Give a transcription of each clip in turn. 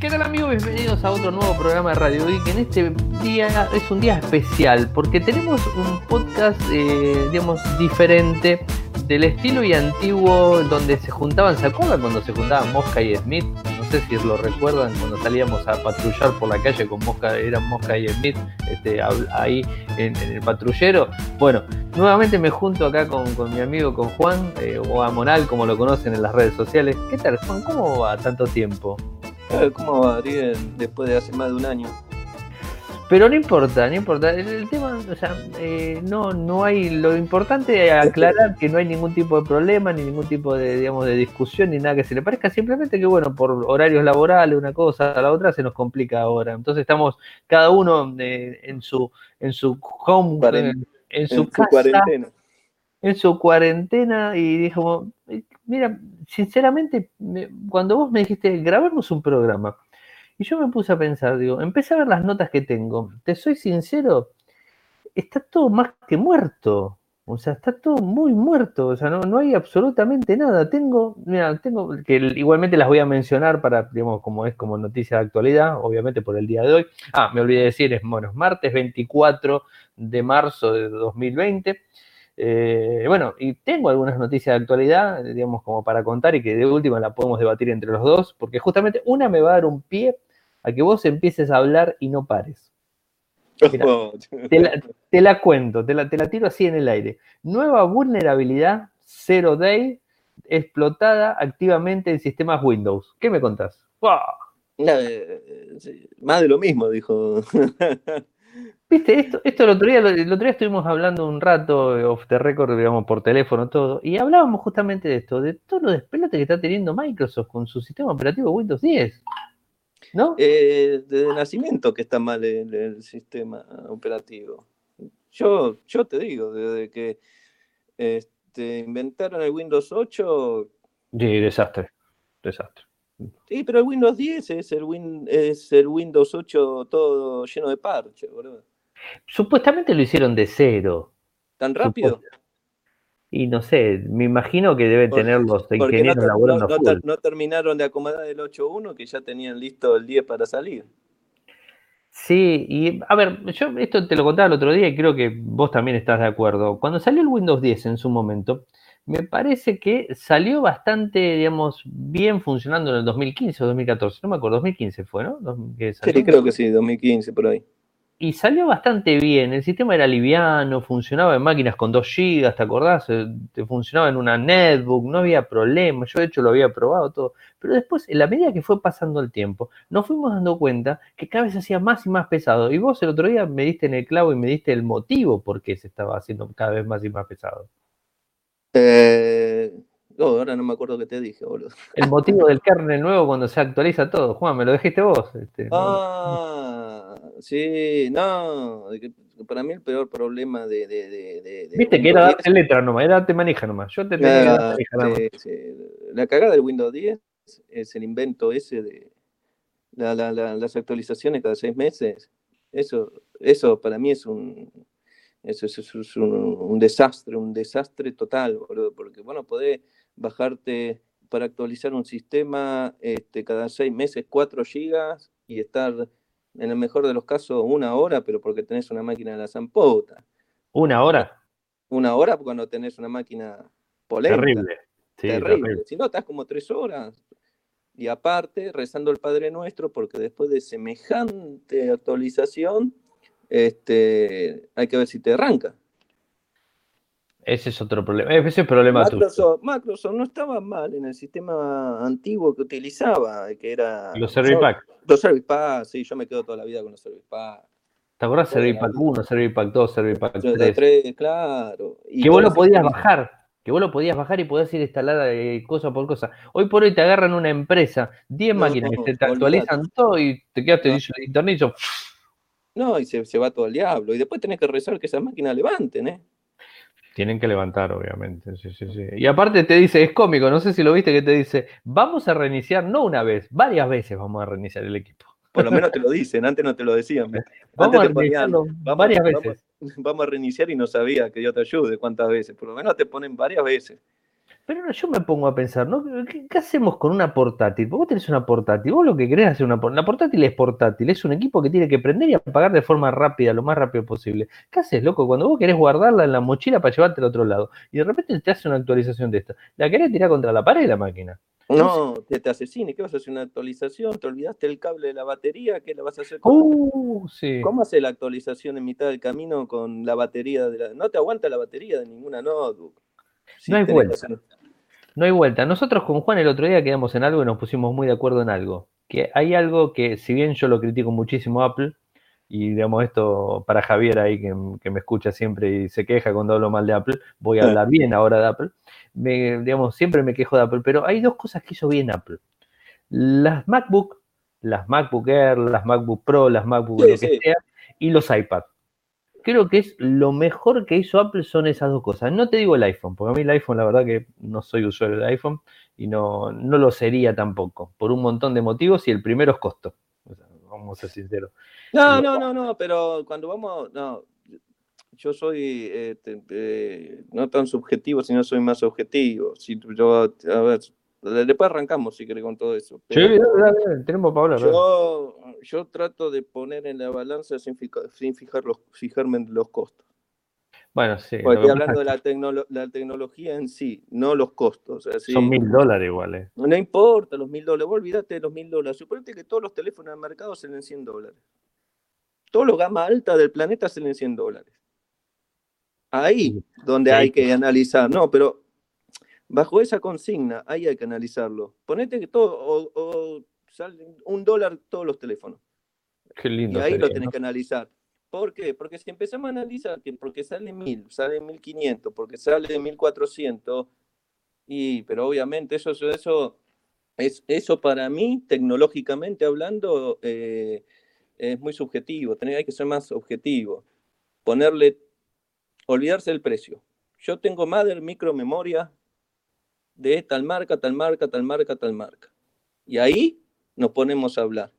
¿Qué tal amigos? Bienvenidos a otro nuevo programa de Radio Geek. En este día es un día especial porque tenemos un podcast, eh, digamos, diferente del estilo y antiguo donde se juntaban, ¿se acuerdan cuando se juntaban Mosca y Smith? No sé si lo recuerdan cuando salíamos a patrullar por la calle con Mosca, eran Mosca y Smith, este, ahí en, el patrullero. Bueno, nuevamente me junto acá con, mi amigo, con Juan, eh, o Amonal, como lo conocen en las redes sociales. ¿Qué tal, Juan? ¿Cómo va tanto tiempo? ¿Cómo va, Ariel, después de hace más de un año? Pero no importa, no importa. El, tema, o sea, eh, no, no hay. Lo importante es aclarar que no hay ningún tipo de problema, ni ningún tipo de, digamos, de discusión, ni nada que se le parezca. Simplemente que, bueno, por horarios laborales, una cosa a la otra, se nos complica ahora. Entonces estamos cada uno eh, en su en su home, en, su, cuarentena. En su cuarentena y dijo, mira, sinceramente, cuando vos me dijiste, grabemos un programa, y yo me puse a pensar, digo, empecé a ver las notas que tengo, te soy sincero, está todo más que muerto. O sea, está todo muy muerto, o sea, no, hay absolutamente nada. Tengo, mira, tengo, que igualmente las voy a mencionar para, digamos, como es como noticia de actualidad, obviamente por el día de hoy. Ah, me olvidé de decir, es, bueno, martes 24 de marzo de 2020. Eh, bueno, y tengo algunas noticias de actualidad, digamos, como para contar y que de última la podemos debatir entre los dos, porque justamente una me va a dar un pie a que vos empieces a hablar y no pares. te, la, cuento, te la, te la tiro así en el aire. Nueva vulnerabilidad, Zero Day, explotada activamente en sistemas Windows. ¿Qué me contás? Más de lo mismo, dijo. Viste, esto, esto el otro día, el otro día estuvimos hablando un rato off the record, digamos, por teléfono, todo, y hablábamos justamente de esto, de todo lo despelote que está teniendo Microsoft con su sistema operativo Windows 10. ¿No? Eh, desde nacimiento que está mal el, sistema operativo. Yo, yo te digo, desde que este, inventaron el Windows 8. Sí, desastre. Desastre. Sí, pero el Windows 10 es el, Win, es el Windows 8 todo lleno de parches, boludo. Supuestamente lo hicieron de cero. ¿Tan rápido? Y no sé, me imagino que deben tener los ingenieros no, laborando. No, no, terminaron de acomodar el 8.1 que ya tenían listo el 10 para salir. Sí, y a ver, yo esto te lo contaba el otro día y creo que vos también estás de acuerdo. Cuando salió el Windows 10 en su momento, me parece que salió bastante, digamos, bien funcionando en el 2015 o 2014. No me acuerdo, 2015 fue, ¿no? sí, creo que sí, 2015 por ahí y salió bastante bien. El sistema era liviano, funcionaba en máquinas con 2 GB, ¿te acordás? Eh, funcionaba en una netbook, no había problema. Yo, de hecho, lo había probado todo. Pero después, en la medida que fue pasando el tiempo, nos fuimos dando cuenta que cada vez se hacía más y más pesado. Y vos el otro día me diste en el clavo y me diste el motivo por qué se estaba haciendo cada vez más y más pesado. Eh, ahora no me acuerdo qué te dije, boludo. El motivo del kernel nuevo cuando se actualiza todo. Juan, me lo dijiste vos. Este, ah, sí, no. Para mí el peor problema de. de, Viste que era darte letra nomás, era darte manija nomás. Yo te tenía La cagada del Windows 10 es el invento ese de las actualizaciones cada seis meses. Eso, eso para mí es un, eso, es un, un, desastre, un desastre total, boludo, porque bueno, podés bajarte para actualizar un sistema este, cada seis meses 4 gigas y estar en el mejor de los casos una hora, pero porque tenés una máquina de la zampota. ¿Una hora? Una hora cuando tenés una máquina polenta. Terrible. terrible. Si no, estás como tres horas. Y aparte, rezando el Padre Nuestro, porque después de semejante actualización, este, hay que ver si te arranca. Ese es otro problema. Ese es el problema Microsoft, Microsoft no estaba mal en el sistema antiguo que utilizaba, que era. Los Service Pack. Los Service Pack, sí, yo me quedo toda la vida con los Service Pack. ¿Te acuerdas? Service Pack 1, Service Pack 2, Service Pack 3. 3 claro. que vos lo podías bajar. Que vos lo podías bajar y podías ir instalada eh, cosa por cosa. Hoy por hoy te agarran una empresa, 10 máquinas que te actualizan todo y te quedaste en internet y No, y se, se, va todo el diablo. Y después tenés que rezar que esas máquinas levanten, ¿eh? Tienen que levantar, obviamente. Sí, sí, sí. Y aparte te dice, es cómico, no sé si lo viste que te dice, vamos a reiniciar, no una vez, varias veces vamos a reiniciar el equipo. Por lo menos te lo dicen, antes no te lo decían. Vamos a reiniciarlo varias veces. Vamos, a reiniciar y no sabía que yo te ayude cuántas veces. Por lo menos te ponen varias veces. Pero yo me pongo a pensar, ¿no? ¿Qué, hacemos con una portátil? Vos tenés una portátil, vos lo que querés hacer una portátil. La portátil es portátil, es un equipo que tiene que prender y apagar de forma rápida, lo más rápido posible. ¿Qué haces, loco? Cuando vos querés guardarla en la mochila para llevarte al otro lado y de repente te hace una actualización de esta, la querés tirar contra la pared la máquina. No, te, te asesine, ¿qué vas a hacer? ¿Una actualización? ¿Te olvidaste el cable de la batería? ¿Qué la vas a hacer? Uh, ¿Cómo hace la actualización en mitad del camino con la batería de la... No te aguanta la batería de ninguna notebook. no hay vuelta. No hay vuelta. Nosotros con Juan el otro día quedamos en algo y nos pusimos muy de acuerdo en algo. Que hay algo que, si bien yo lo critico muchísimo a Apple, y digamos esto para Javier ahí que, me escucha siempre y se queja cuando hablo mal de Apple, voy a hablar bien ahora de Apple, me, digamos, siempre me quejo de Apple, pero hay dos cosas que hizo bien Apple. Las MacBook, las MacBook Air, las MacBook Pro, las MacBook lo que sea, y los iPad creo que es lo mejor que hizo Apple son esas dos cosas. No te digo el iPhone, porque a mí el iPhone, la verdad que no soy usuario del iPhone y no, no lo sería tampoco, por un montón de motivos y el primero es costo. vamos a ser sinceros. No, no, no, no, pero cuando vamos, no, yo soy este, eh, no tan subjetivo, sino soy más objetivo. Si yo, a ver, Después arrancamos, si querés, con todo eso. sí, tenemos para hablar. Yo, yo, trato de poner en la balanza sin, sin fijar los, fijarme en los costos. Bueno, sí. estoy hablando de la, la, tecnología en sí, no los costos. Son mil dólares iguales. Eh. No importa los mil dólares, olvídate de los mil dólares. Suponete que todos los teléfonos del mercado salen 100 dólares. Todos los gama alta del planeta salen 100 dólares. Ahí donde hay que analizar. No, pero Bajo esa consigna, ahí hay que analizarlo. Ponete que todo, o, salen un dólar todos los teléfonos. Qué lindo. Y ahí lo tenés que analizar. ¿Por qué? Porque si empezamos a analizar que porque sale mil, sale mil quinientos, porque sale mil cuatrocientos, y, pero obviamente eso, eso, es, eso para mí, tecnológicamente hablando, eh, es muy subjetivo. hay que ser más objetivo. Ponerle, olvidarse del precio. Yo tengo Mother, micro memoria, de tal marca, tal marca, tal marca, tal marca. Y ahí nos ponemos a hablar.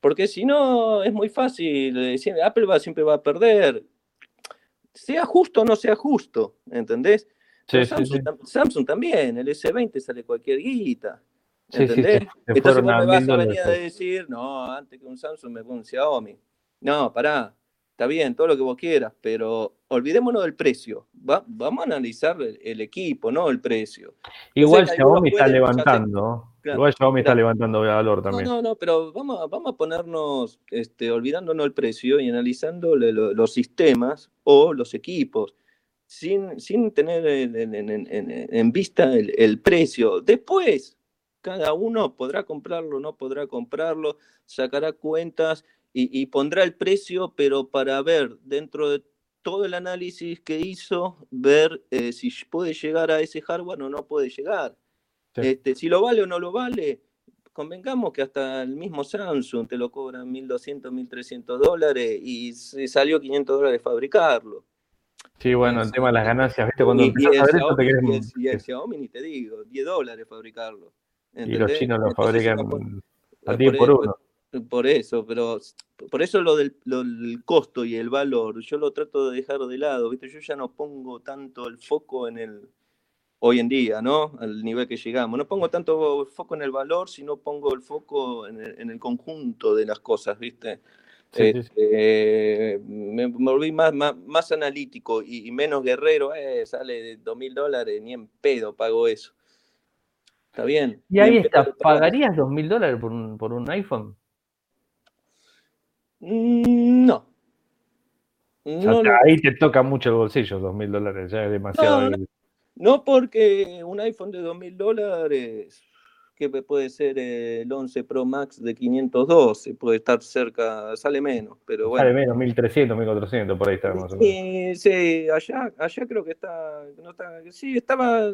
Porque si no, es muy fácil decir, Apple va, siempre va a perder. Sea justo o no sea justo, ¿entendés? Samsung, también, el S20 sale cualquier guita. ¿Entendés? Entonces vos me vas a venir a decir, no, antes que un Samsung me pongo un Xiaomi. No, pará está bien, todo lo que vos quieras, pero olvidémonos del precio. vamos a analizar el, equipo, no el precio. Igual Xiaomi está levantando. Igual Xiaomi está levantando valor también. No, no, no, pero vamos, vamos a ponernos, este, olvidándonos el precio y analizando los sistemas o los equipos. Sin, sin tener en, vista el, el precio. Después, cada uno podrá comprarlo, no podrá comprarlo, sacará cuentas y, pondrá el precio, pero para ver dentro de todo el análisis que hizo, ver eh, si puede llegar a ese hardware o no puede llegar. Este, si lo vale o no lo vale, convengamos que hasta el mismo Samsung te lo cobran 1.200, 1.300 dólares y se salió 500 dólares fabricarlo. Sí, bueno, el tema de las ganancias, ¿viste? Cuando y, y, a Xiaomi, te y, el, Xiaomi ni te digo, 10 dólares fabricarlo. Y los chinos lo fabrican a 10 por uno. Por eso, pero por eso lo del, costo y el valor, yo lo trato de dejar de lado, ¿viste? Yo ya no pongo tanto el foco en el, hoy en día, ¿no? Al nivel que llegamos. No pongo tanto foco en el valor, sino pongo el foco en el, conjunto de las cosas, ¿viste? Este, me, volví más, más, analítico y, menos guerrero, eh, sale de dos mil dólares, ni en pedo pago eso. Está bien. Y ahí está, ¿pagarías dos mil dólares por un, por un iPhone? Mm, no. ahí te toca mucho el bolsillo, dos mil dólares, ya es demasiado. No, porque un iPhone de dos mil dólares, que puede ser el 11 Pro Max de 512, puede estar cerca, sale menos, pero bueno. Sale menos, 1300, 1400, por ahí está más o menos. Sí, allá, allá creo que está, sí, estaba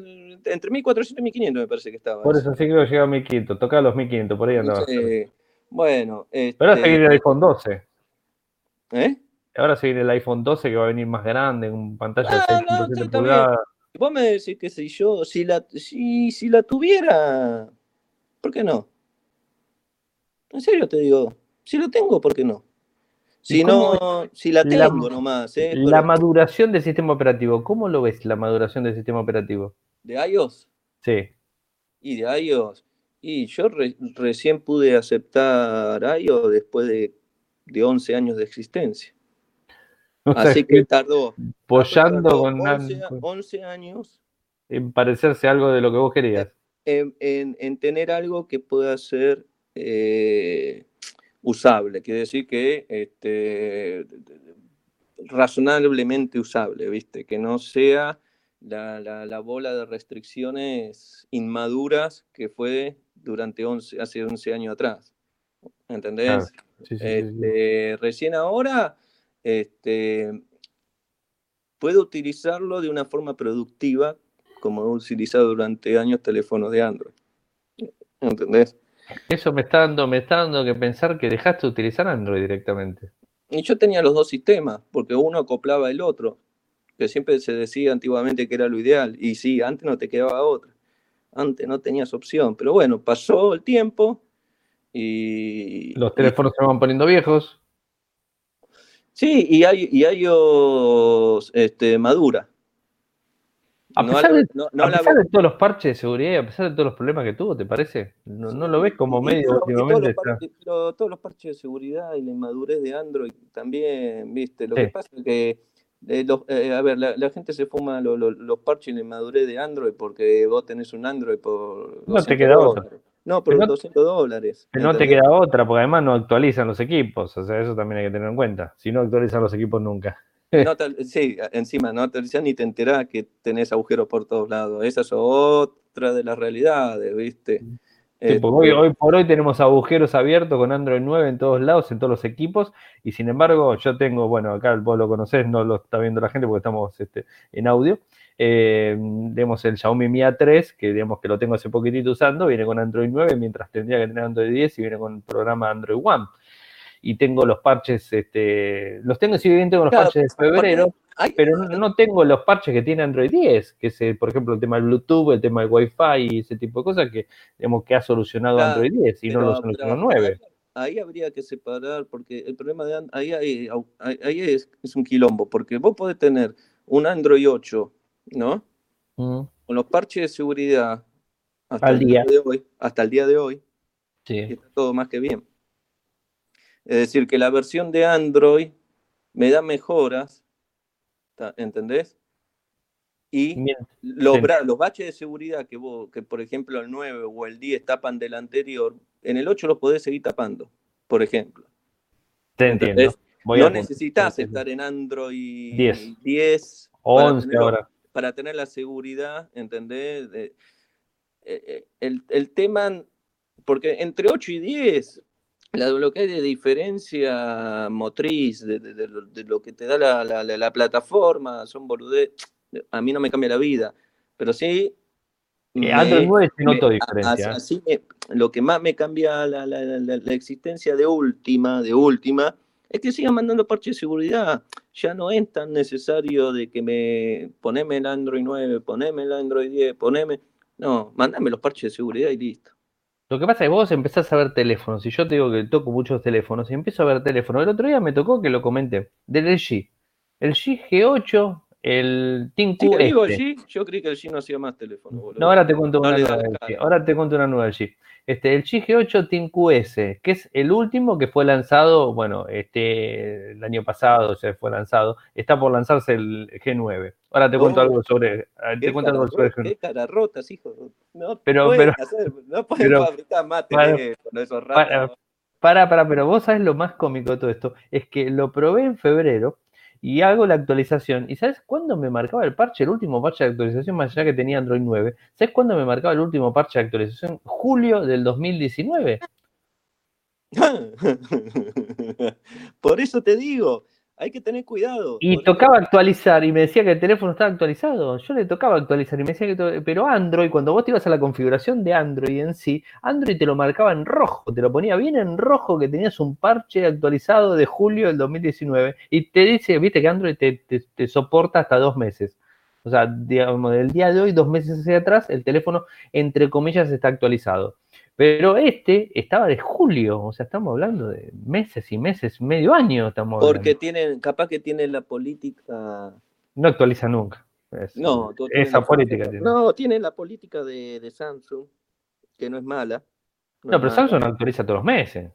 entre 1400 y 1500 me parece que estaba. Por eso, sí creo que llegaba a 1500, toca los 1500, por ahí andaba. Sí. Bueno. Este... Pero ahora seguir el iPhone 12. ¿Eh? Ahora seguir el iPhone 12 que va a venir más grande, con pantalla de 6.7 pulgadas. Vos me decís que si yo, si la, si, si la tuviera, ¿por qué no? En serio te digo, si lo tengo, ¿por qué no? Si no, si la tengo nomás. ¿eh? La maduración del sistema operativo, ¿cómo lo ves la maduración del sistema operativo? ¿De iOS? Sí. Y de iOS. Y yo recién pude aceptar iOS después de, de 11 años de existencia. Así que tardó. Pollando con 11, años. En parecerse algo de lo que vos querías. En, en, tener algo que pueda ser eh, usable. Quiere decir que este, razonablemente usable, ¿viste? Que no sea la, la, bola de restricciones inmaduras que fue durante 11, hace 11 años atrás. ¿Entendés? Este, recién ahora este, puedo utilizarlo de una forma productiva como he utilizado durante años teléfonos de Android. ¿Entendés? Eso me está dando, me está dando que pensar que dejaste de utilizar Android directamente. Y yo tenía los dos sistemas, porque uno acoplaba el otro, que siempre se decía antiguamente que era lo ideal. Y sí, antes no te quedaba otra. Antes no tenías opción. Pero bueno, pasó el tiempo y. Los teléfonos se van poniendo viejos. Sí, y hay, y hay este, madura. A pesar, de, todos los parches de seguridad y a pesar de todos los problemas que tuvo, ¿te parece? ¿No, lo ves como medio últimamente? Todos todos los parches de seguridad y la inmadurez de Android también, ¿viste? Lo que pasa es que, eh, eh, a ver, la, gente se fuma los parches y la inmadurez de Android porque vos tenés un Android por. No te queda otra. No, por 200 dólares. no te queda otra, porque además no actualizan los equipos. O sea, eso también hay que tener en cuenta. Si no actualizan los equipos nunca. No, sí, encima no te ni te enterás que tenés agujeros por todos lados. Esa es otra de las realidades, ¿viste? Este hoy, por hoy tenemos agujeros abiertos con Android 9 en todos lados, en todos los equipos, y sin embargo yo tengo, bueno, acá vos lo conocés, no lo está viendo la gente porque estamos este, en audio, eh, tenemos el Xiaomi Mi A3, que digamos que lo tengo hace poquitito usando, viene con Android 9, mientras tendría que tener Android 10 y viene con el programa Android One. Y tengo los parches, este, los tengo, si bien tengo los parches de febrero, pero no, tengo los parches que tiene Android 10, que es, por ejemplo, el tema del Bluetooth, el tema del Wi-Fi y ese tipo de cosas que, digamos, que ha solucionado Android 10 y no lo solucionó 9. Ahí, habría que separar, porque el problema de ahí, ahí es, un quilombo, porque vos podés tener un Android 8, ¿no? Mm. Con los parches de seguridad hasta el día. de hoy, hasta el día de hoy, sí. está todo más que bien. Es decir, que la versión de Android me da mejoras, ¿entendés? Y los, los, baches de seguridad que, vos, que, por ejemplo, el 9 o el 10 tapan del anterior, en el 8 los podés seguir tapando, por ejemplo. Te entiendo. no necesitas estar en Android 10, 10 11 para ahora. Para tener la seguridad, ¿entendés? Eh, eh, el, el tema, porque entre 8 y 10 lo que hay de diferencia motriz de, lo, que te da la, plataforma, son boludez, a mí no me cambia la vida, pero sí... Android 9 se noto diferencia. Así lo que más me cambia la, existencia de última, de última, es que sigan mandando parches de seguridad. Ya no es tan necesario de que me poneme el Android 9, poneme el Android 10, poneme... No, mandame los parches de seguridad y listo. Lo que pasa es que vos empezás a ver teléfonos, y yo te digo que toco muchos teléfonos, y empiezo a ver teléfonos. El otro día me tocó que lo comenté, del LG. El G G8, el Team Q. Este. yo creí que el G no hacía más teléfono. No, ahora te cuento una nueva Ahora te cuento una nueva del G. Este, el GG8 Team QS, que es el último que fue lanzado, bueno, este, el año pasado se fue lanzado, está por lanzarse el G9. Ahora te cuento algo sobre, te cuento algo sobre el G9. Qué cara rotas, hijo. No pero, pero, hacer, no pueden fabricar más teléfonos, esos ratos. Para, para, pero vos sabes lo más cómico de todo esto, es que lo probé en febrero y hago la actualización. ¿Y sabes cuándo me marcaba el parche, el último parche de actualización, más allá que tenía Android 9? ¿Sabes cuándo me marcaba el último parche de actualización? Julio del 2019. Por eso te digo, hay que tener cuidado. Y tocaba actualizar y me decía que el teléfono estaba actualizado. Yo le tocaba actualizar y me decía que. Pero Android, cuando vos te ibas a la configuración de Android en sí, Android te lo marcaba en rojo, te lo ponía bien en rojo que tenías un parche actualizado de julio del 2019 y te dice, viste que Android te, te soporta hasta dos meses. O sea, digamos, del día de hoy, dos meses hacia atrás, el teléfono, entre comillas, está actualizado. Pero este estaba de julio, o sea, estamos hablando de meses y meses, medio año estamos Porque tienen, capaz que tienen la política. No actualiza nunca. no, esa política tiene. No, tiene la política de, Samsung, que no es mala. No, pero Samsung actualiza todos los meses.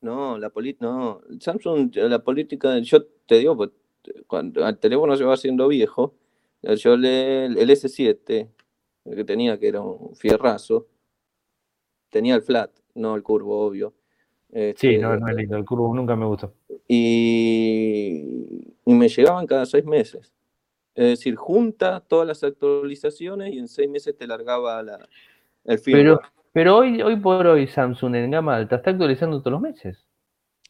No, la política, no, Samsung, la política, yo te digo, pues, cuando el teléfono se va haciendo viejo, yo le, el S7, el que tenía, que era un fierrazo, tenía el flat, no el curvo, obvio. sí, este, no, no es lindo, el curvo nunca me gustó. Y, y me llegaban cada seis meses. Es decir, junta todas las actualizaciones y en seis meses te largaba la, el firmware. Pero, pero hoy, hoy por hoy Samsung en gama alta está actualizando todos los meses.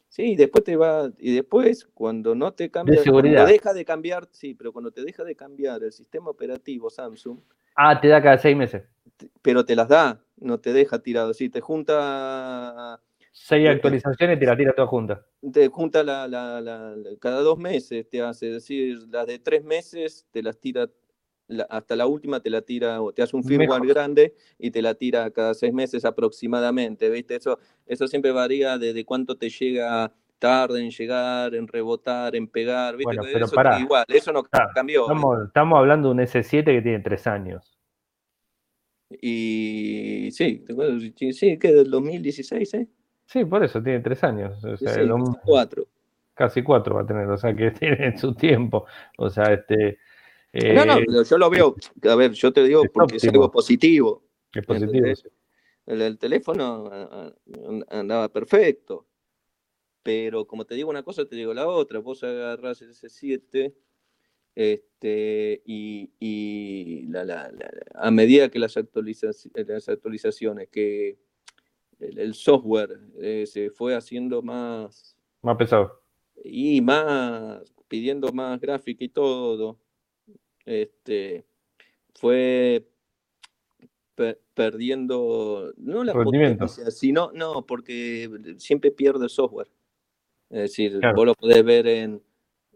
Sí, después te va, y después cuando no te cambia, cuando deja de cambiar, sí, pero cuando te deja de cambiar el sistema operativo Samsung. Ah, te da cada seis meses. Pero te las da, no te deja tirado. Si te junta Seis actualizaciones y te la tira toda junta. Te junta la, la, cada dos meses, te hace, decir, las de tres meses te las tira, hasta la última te la tira, o te hace un firmware grande y te la tira cada seis meses aproximadamente, ¿viste? Eso, eso siempre varía de, cuánto te llega tarde en llegar, en rebotar, en pegar, ¿viste? pero eso igual, eso no cambió. Estamos, estamos, hablando de un S7 que tiene tres años. Y sí, sí, que del 2016, ¿eh? Sí, por eso tiene tres años. O sea, casi cuatro. Casi cuatro va a tener, o sea que tiene su tiempo. O sea, este. no, no, eh, yo lo veo. A ver, yo te digo porque es algo positivo. Es positivo. El, teléfono andaba perfecto. Pero como te digo una cosa, te digo la otra. Vos agarrás el S7 este, y, y la, a medida que las, las actualizaciones que el, software eh, se fue haciendo más... Más pesado. Y más, pidiendo más gráfica y todo. Este, fue perdiendo, no la potencia, sino, no, porque siempre pierde el software. Es decir, vos lo podés ver en,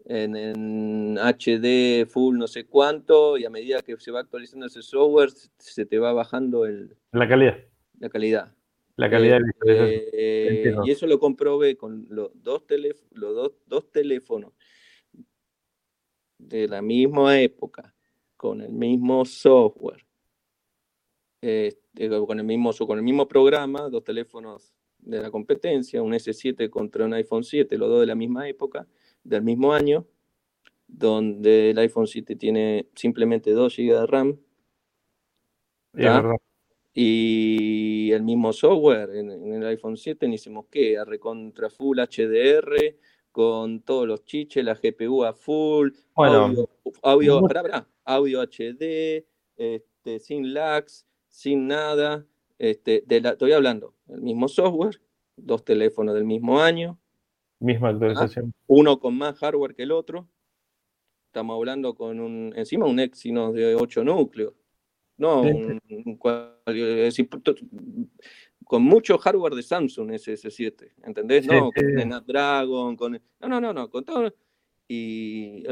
en, en, HD, full, no sé cuánto, y a medida que se va actualizando ese software, se te va bajando el, la calidad. La calidad. La calidad eh, Y eso lo comprobé con los dos, los dos, teléfonos de la misma época, con el mismo software, este, con, el mismo, con el mismo programa, dos teléfonos de la competencia, un S7 contra un iPhone 7, los dos de la misma época, del mismo año, donde el iPhone 7 tiene simplemente 2 GB de RAM y el mismo software en, el iPhone 7 ni se mosquea, recontra full HDR, con todos los chiches, la GPU a full, audio, audio, audio HD, este, sin lags, sin nada. Este, de la, estoy hablando, el mismo software, dos teléfonos del mismo año. Misma actualización. uno con más hardware que el otro. Estamos hablando con un, encima un Exynos de 8 núcleos. No, con mucho hardware de Samsung ese S7, ¿entendés? no, con Snapdragon, con... No, no, no, no, con todo... Y...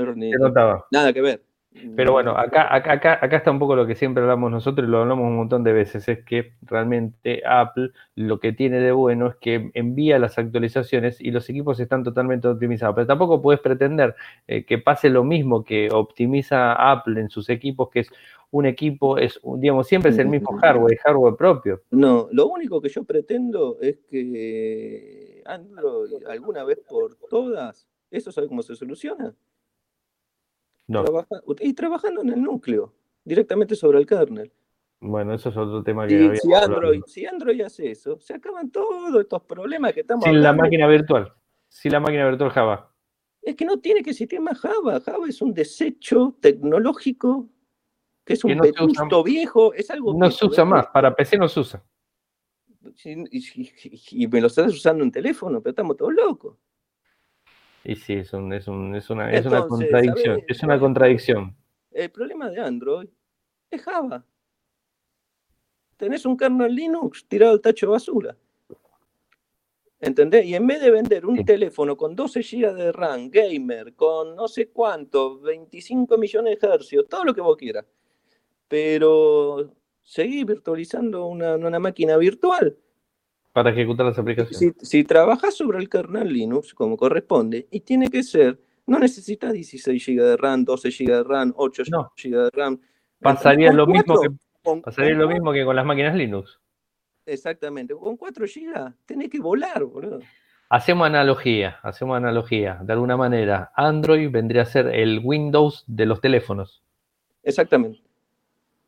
Nada que ver. Pero bueno, acá, acá, acá, está un poco lo que siempre hablamos nosotros y lo hablamos un montón de veces, es que realmente Apple lo que tiene de bueno es que envía las actualizaciones y los equipos están totalmente optimizados, pero tampoco puedes pretender eh, que pase lo mismo que optimiza Apple en sus equipos, que es un equipo, es digamos, siempre es el mismo hardware, hardware propio. No, lo único que yo pretendo es que Android alguna vez por todas, ¿eso sabe cómo se soluciona? Y trabajando en el núcleo, directamente sobre el kernel. Bueno, eso es otro tema que si Android, si Android hace eso, se acaban todos estos problemas que estamos Sin la máquina virtual. Sin la máquina virtual Java. Es que no tiene que existir más Java. Java es un desecho tecnológico que es un no viejo, es algo No se usa más, para PC no se usa. Y, me lo estás usando en teléfono, pero estamos todos locos. Y sí, es, un, es, un, es, una, es una contradicción. Es una contradicción. El problema de Android es Java. Tenés un kernel Linux tirado al tacho de basura. ¿Entendés? Y en vez de vender un teléfono con 12 GB de RAM, gamer, con no sé cuánto, 25 millones de hercios, todo lo que vos quieras, pero seguir virtualizando una, una máquina virtual para ejecutar las aplicaciones. Si, si trabajas sobre el kernel Linux como corresponde, y tiene que ser No necesitas 16 GB de RAM, 12 GB de RAM, 8 GB de RAM. Pasaría, lo, mismo que, pasaría lo mismo que con las máquinas Linux. Exactamente. Con 4 GB tenés que volar, boludo. Hacemos analogía, hacemos analogía. De alguna manera, Android vendría a ser el Windows de los teléfonos. Exactamente.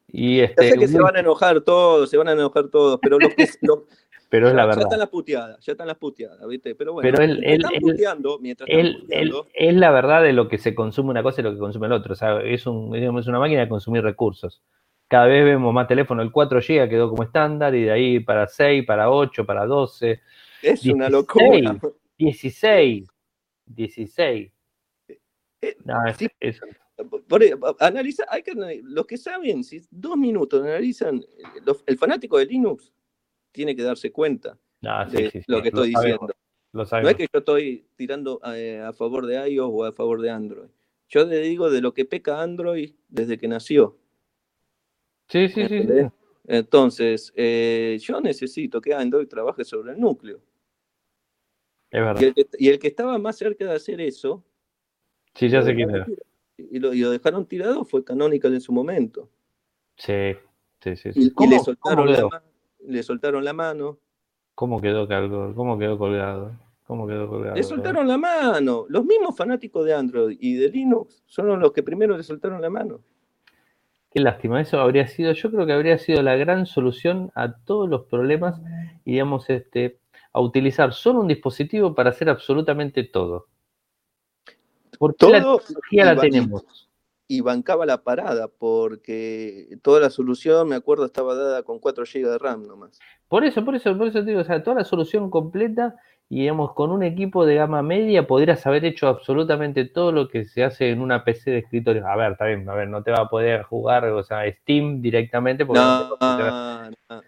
Y este, ya sé que se van a enojar todos, se van a enojar todos, pero lo que, pero es la verdad. Ya están las puteadas, ya están las puteadas, ¿viste? Pero bueno, pero él, él, puteando, mientras es la verdad de lo que se consume una cosa y lo que consume el otro. O sea, es, un, es una máquina de consumir recursos. Cada vez vemos más teléfono, el 4 GB quedó como estándar y de ahí para 6, para 8, para 12. Es una locura. 16, 16. Eh, no, es, por, analiza, hay que, los que saben, si dos minutos analizan, el fanático de Linux tiene que darse cuenta de lo que estoy diciendo. no es que yo estoy tirando eh, a, favor de iOS o a favor de Android. Yo le digo de lo que peca Android desde que nació. Sí, sí, sí. Entonces, eh, yo necesito que Android trabaje sobre el núcleo. Es verdad. Y el, que, estaba más cerca de hacer eso. Sí, ya sé quién era. Y lo, dejaron tirado fue Canonical en su momento. Sí, sí, sí. Y, le, soltaron la, le soltaron la mano. ¿Cómo quedó, ¿Cómo quedó colgado? ¿Cómo quedó colgado? Le soltaron la mano. Los mismos fanáticos de Android y de Linux son los que primero le soltaron la mano. Qué lástima, eso habría sido, yo creo que habría sido la gran solución a todos los problemas y digamos, este, a utilizar solo un dispositivo para hacer absolutamente todo. Porque la tecnología la tenemos y bancaba la parada, porque toda la solución, me acuerdo, estaba dada con 4 GB de RAM nomás. Por eso, por eso, por eso digo, o sea, toda la solución completa y digamos, con un equipo de gama media podrías haber hecho absolutamente todo lo que se hace en una PC de escritorio. A ver, está bien, a ver, no te va a poder jugar, o sea, Steam directamente porque no, no,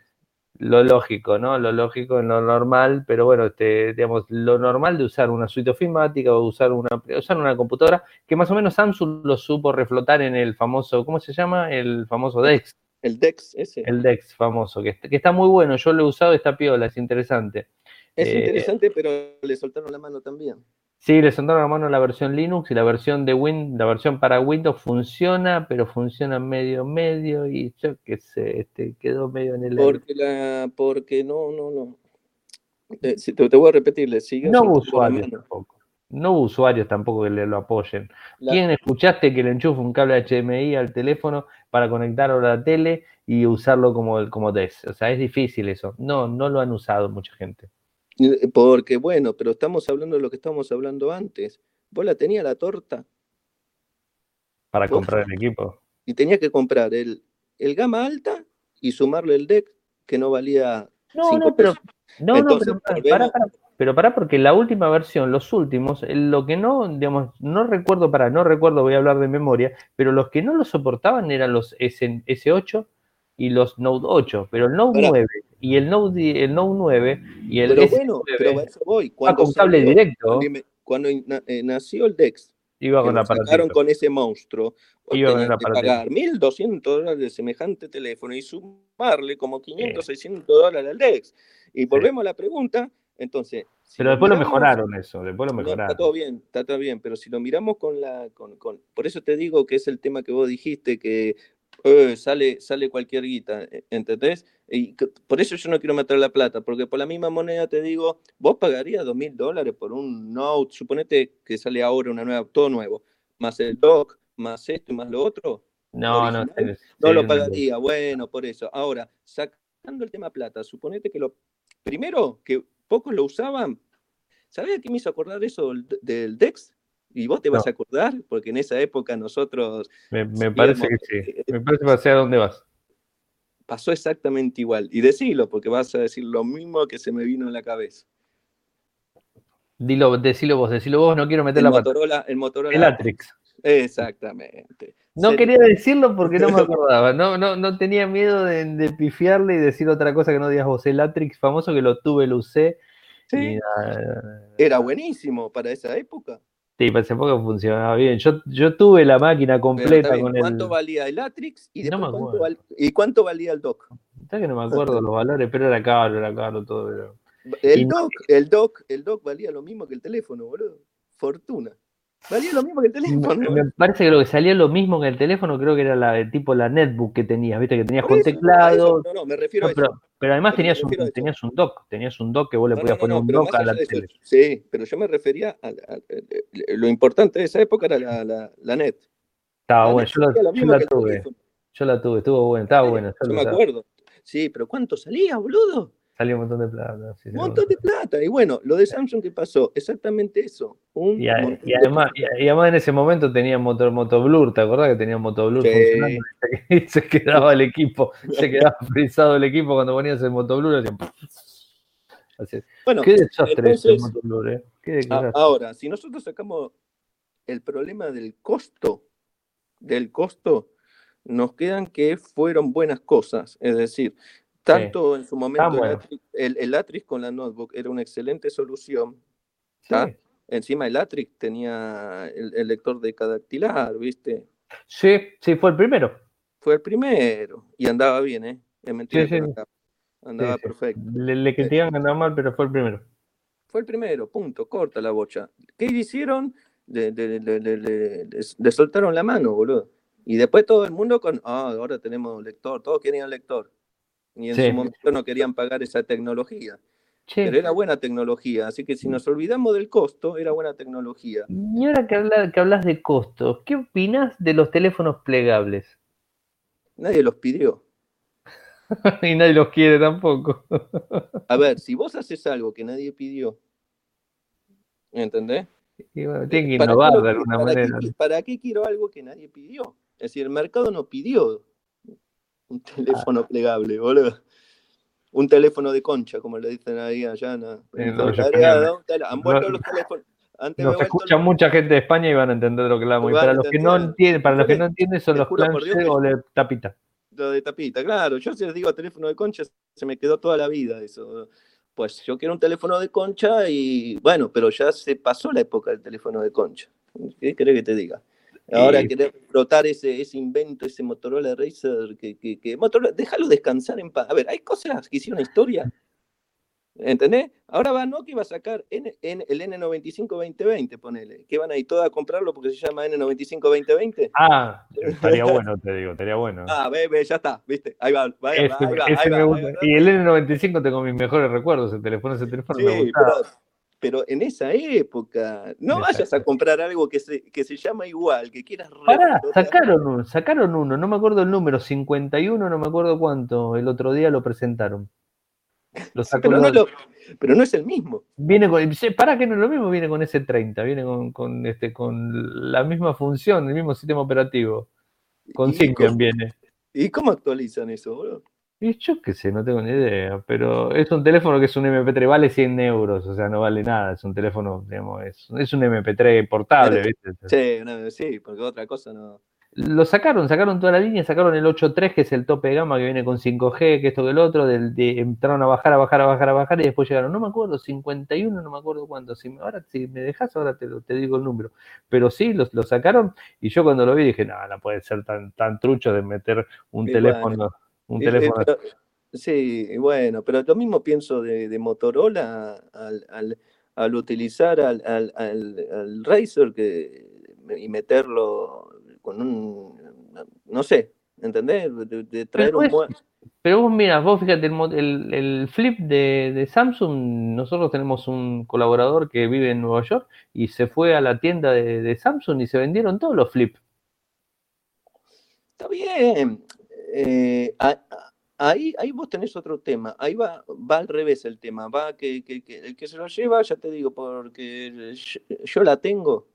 lo lógico, ¿no? Lo lógico, lo normal, pero bueno, este, digamos, lo normal de usar una suite ofimática o usar una, usar una computadora, que más o menos Samsung lo supo reflotar en el famoso, ¿cómo se llama? El famoso DeX. El DeX, ese. El DeX famoso, que, que está muy bueno, yo lo he usado, está piola, es interesante. Es eh, interesante, pero le soltaron la mano también. Sí, le soltaron la mano la versión Linux y la versión de Win, la versión para Windows funciona, pero funciona medio medio y yo qué sé, este, quedó medio en el porque la, porque no, no, no. Eh, te, voy a repetir, le sigue. No hubo usuarios tampoco. No hubo usuarios tampoco que le lo apoyen. ¿Quién escuchaste que le enchufa un cable HDMI al teléfono para conectarlo a la tele y usarlo como, como DES? O sea, es difícil eso. No, no lo han usado mucha gente. Eh, porque, bueno, pero estamos hablando de lo que estábamos hablando antes. Vos la tenías la torta. Para comprar el equipo. Y tenías que comprar el, el gama alta y sumarle el deck que no valía. No, no, pero. No, no, pero para, pero para, porque la última versión, los últimos, lo que no, digamos, no recuerdo para, no recuerdo, voy a hablar de memoria, pero los que no lo soportaban eran los S, S8 y los Note 8, pero el Note 9 y el Note, el Note 9 y el Pero bueno, pero a eso voy. Cuando con cable directo. Cuando eh, nació el Dex, iba con la sacaron con ese monstruo, iba con que pagar 1.200 dólares de semejante teléfono y sumarle como 500, 600 dólares al Dex. Y volvemos a la pregunta, entonces... pero después lo mejoraron eso, después lo mejoraron. está todo bien, está todo bien, pero si lo miramos con la... Con, con, por eso te digo que es el tema que vos dijiste, que eh, sale, sale cualquier guita, e, ¿entendés? Y por eso yo no quiero meter la plata, porque por la misma moneda te digo, vos pagarías dos mil dólares por un Note, suponete que sale ahora una nueva, todo nuevo, más el dock, más esto y más lo otro. No, no, no lo pagaría, bueno, por eso. Ahora, sacando el tema plata, suponete que lo, primero, que pocos lo usaban, ¿sabés qué me hizo acordar eso del DEX? Y vos te vas a acordar, porque en esa época nosotros... Me, parece que sí. Eh, me parece que a dónde vas. Pasó exactamente igual. Y decilo, porque vas a decir lo mismo que se me vino en la cabeza. Dilo, decilo vos, decilo vos, no quiero meter el la Motorola, El Motorola. El Atrix. Exactamente. No quería decirlo porque no me acordaba. No, no, no tenía miedo de, pifiarle y decir otra cosa que no digas vos. El Atrix famoso que lo tuve, lo usé. Sí. Era buenísimo para esa época. Sí, pensé que funcionaba bien. Yo, yo tuve la máquina completa con el. ¿Cuánto valía el Atrix y, cuánto, valía el dock? Está que no me acuerdo los valores, pero era caro, era caro todo. El, dock, el, dock, el dock valía lo mismo que el teléfono, boludo. Fortuna. Valía lo mismo que el teléfono. Me, parece que lo que salía lo mismo que el teléfono, creo que era la tipo la netbook que tenías, viste, que tenías con teclado. no, no, me refiero a pero, eso. Pero además tenías un, tenías un dock, tenías un dock que vos le podías poner un dock a la tele. Sí, pero yo me refería a, lo importante de esa época era la, la, la net. Estaba bueno, yo, la, tuve. Yo la tuve, estuvo buena, estaba buena. Yo, me acuerdo. Sí, pero ¿cuánto salía, boludo? Salía un montón de plata. un montón de plata. Y bueno, lo de Samsung, ¿qué pasó? Exactamente eso. y, además, y, además en ese momento tenía motor motoblur, ¿te acordás que tenía motoblur sí. funcionando? Y se quedaba el equipo, se quedaba frisado el equipo cuando ponías el motoblur. Así. Bueno, qué desastre entonces, ese motoblur, ¿eh? Qué ahora, si nosotros sacamos el problema del costo, del costo, nos quedan que fueron buenas cosas. Es decir, tanto en su momento el, el, Atrix con la notebook era una excelente solución. Encima el Atrix tenía el, lector de cadactilar, ¿viste? Sí, sí, fue el primero. Fue el primero. Y andaba bien, ¿eh? Es mentira andaba, perfecto. Le, le critican que andaba mal, pero fue el primero. Fue el primero, punto, corta la bocha. ¿Qué hicieron? Le, le soltaron la mano, boludo. Y después todo el mundo con, ah, ahora tenemos lector, todos querían lector. Y en su momento no querían pagar esa tecnología. Pero era buena tecnología, así que si nos olvidamos del costo, era buena tecnología. Y ahora que, que hablas de costos, ¿qué opinas de los teléfonos plegables? Nadie los pidió. y nadie los quiere tampoco. A ver, si vos haces algo que nadie pidió, ¿entendés? tiene que innovar de alguna manera. ¿Para qué quiero algo que nadie pidió? Es decir, el mercado no pidió un teléfono ah. plegable, boludo. Un teléfono de concha, como le dicen ahí allá. No, han vuelto los teléfonos. Antes Nos escucha mucha gente de España y van a entender lo que hablamos. Y para los que no entienden, para los que no entienden son los planches o de tapita. Lo de tapita, claro. Yo si les digo teléfono de concha, se me quedó toda la vida eso. Pues yo quiero un teléfono de concha y bueno, pero ya se pasó la época del teléfono de concha. ¿Qué crees que te diga? Ahora querer explotar ese, ese invento, ese Motorola Racer, que, que, que Motorola, déjalo descansar en paz. A ver, hay cosas que hicieron historia. ¿Entendés? Ahora va Nokia va a sacar N, N, el N95-2020, ponele. Que van a ir todos a comprarlo porque se llama N95-2020. Ah, estaría bueno, te digo, estaría bueno. Ah, ve, ve, ya está, viste. Ahí va, va, ahí va, ahí va, Y el N95 tengo mis mejores recuerdos, el teléfono, ese teléfono sí, me gustaba. Pero, pero en esa época, no vayas a comprar algo que se, que se llama igual, que quieras... Pará, sacaron uno, sacaron uno, no me acuerdo el número, 51, no me acuerdo cuánto, el otro día lo presentaron. Lo pero, no lo, pero, no es el mismo. Viene con, para que no es lo mismo, viene con ese 30, viene con, con, este, con la misma función, el mismo sistema operativo. Con Symbian viene. ¿Y cómo actualizan eso, boludo? Y yo qué sé, no tengo ni idea, pero es un teléfono que es un MP3, vale 100 euros, o sea, no vale nada, es un teléfono, digamos, es, es un MP3 portable, ¿viste? Sí, sí, porque otra cosa no... Lo sacaron, sacaron toda la línea, sacaron el 8.3, que es el tope de gama que viene con 5G, que esto que el otro, del, de, entraron a bajar, a bajar, a bajar, a bajar, y después llegaron, no me acuerdo, 51, no me acuerdo cuánto, si ahora si me dejas, ahora te, te digo el número, pero sí, lo, lo, sacaron, y yo cuando lo vi dije, no, no puede ser tan, tan trucho de meter un teléfono... Un teléfono. sí, bueno, pero lo mismo pienso de, Motorola al, al, utilizar al, al, Razer que, y meterlo con un, no sé, ¿entendés? De, traer un buen... Pero vos mira, vos fíjate, el, el, flip de, de, Samsung, nosotros tenemos un colaborador que vive en Nueva York y se fue a la tienda de, de Samsung y se vendieron todos los flips. Está bien, eh, ahí, ahí vos tenés otro tema, ahí va, va al revés el tema, va que, el que se lo lleva, ya te digo, porque yo, la tengo,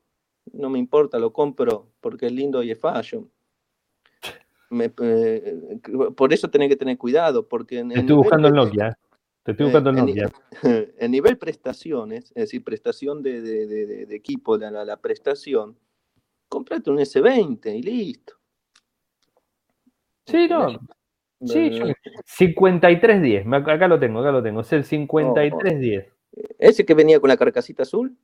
no me importa, lo compro porque es lindo y es fashion. Eh, por eso tenés que tener cuidado, porque... En, te estoy buscando el Nokia. Te estoy buscando el Nokia. En, nivel prestaciones, es decir, prestación de, de, equipo, la, la, prestación, comprate un S20 y listo. Sí, no. Sí, yo, 5310, acá lo tengo, acá lo tengo, es el 5310. ¿Ese que venía con la carcasita azul?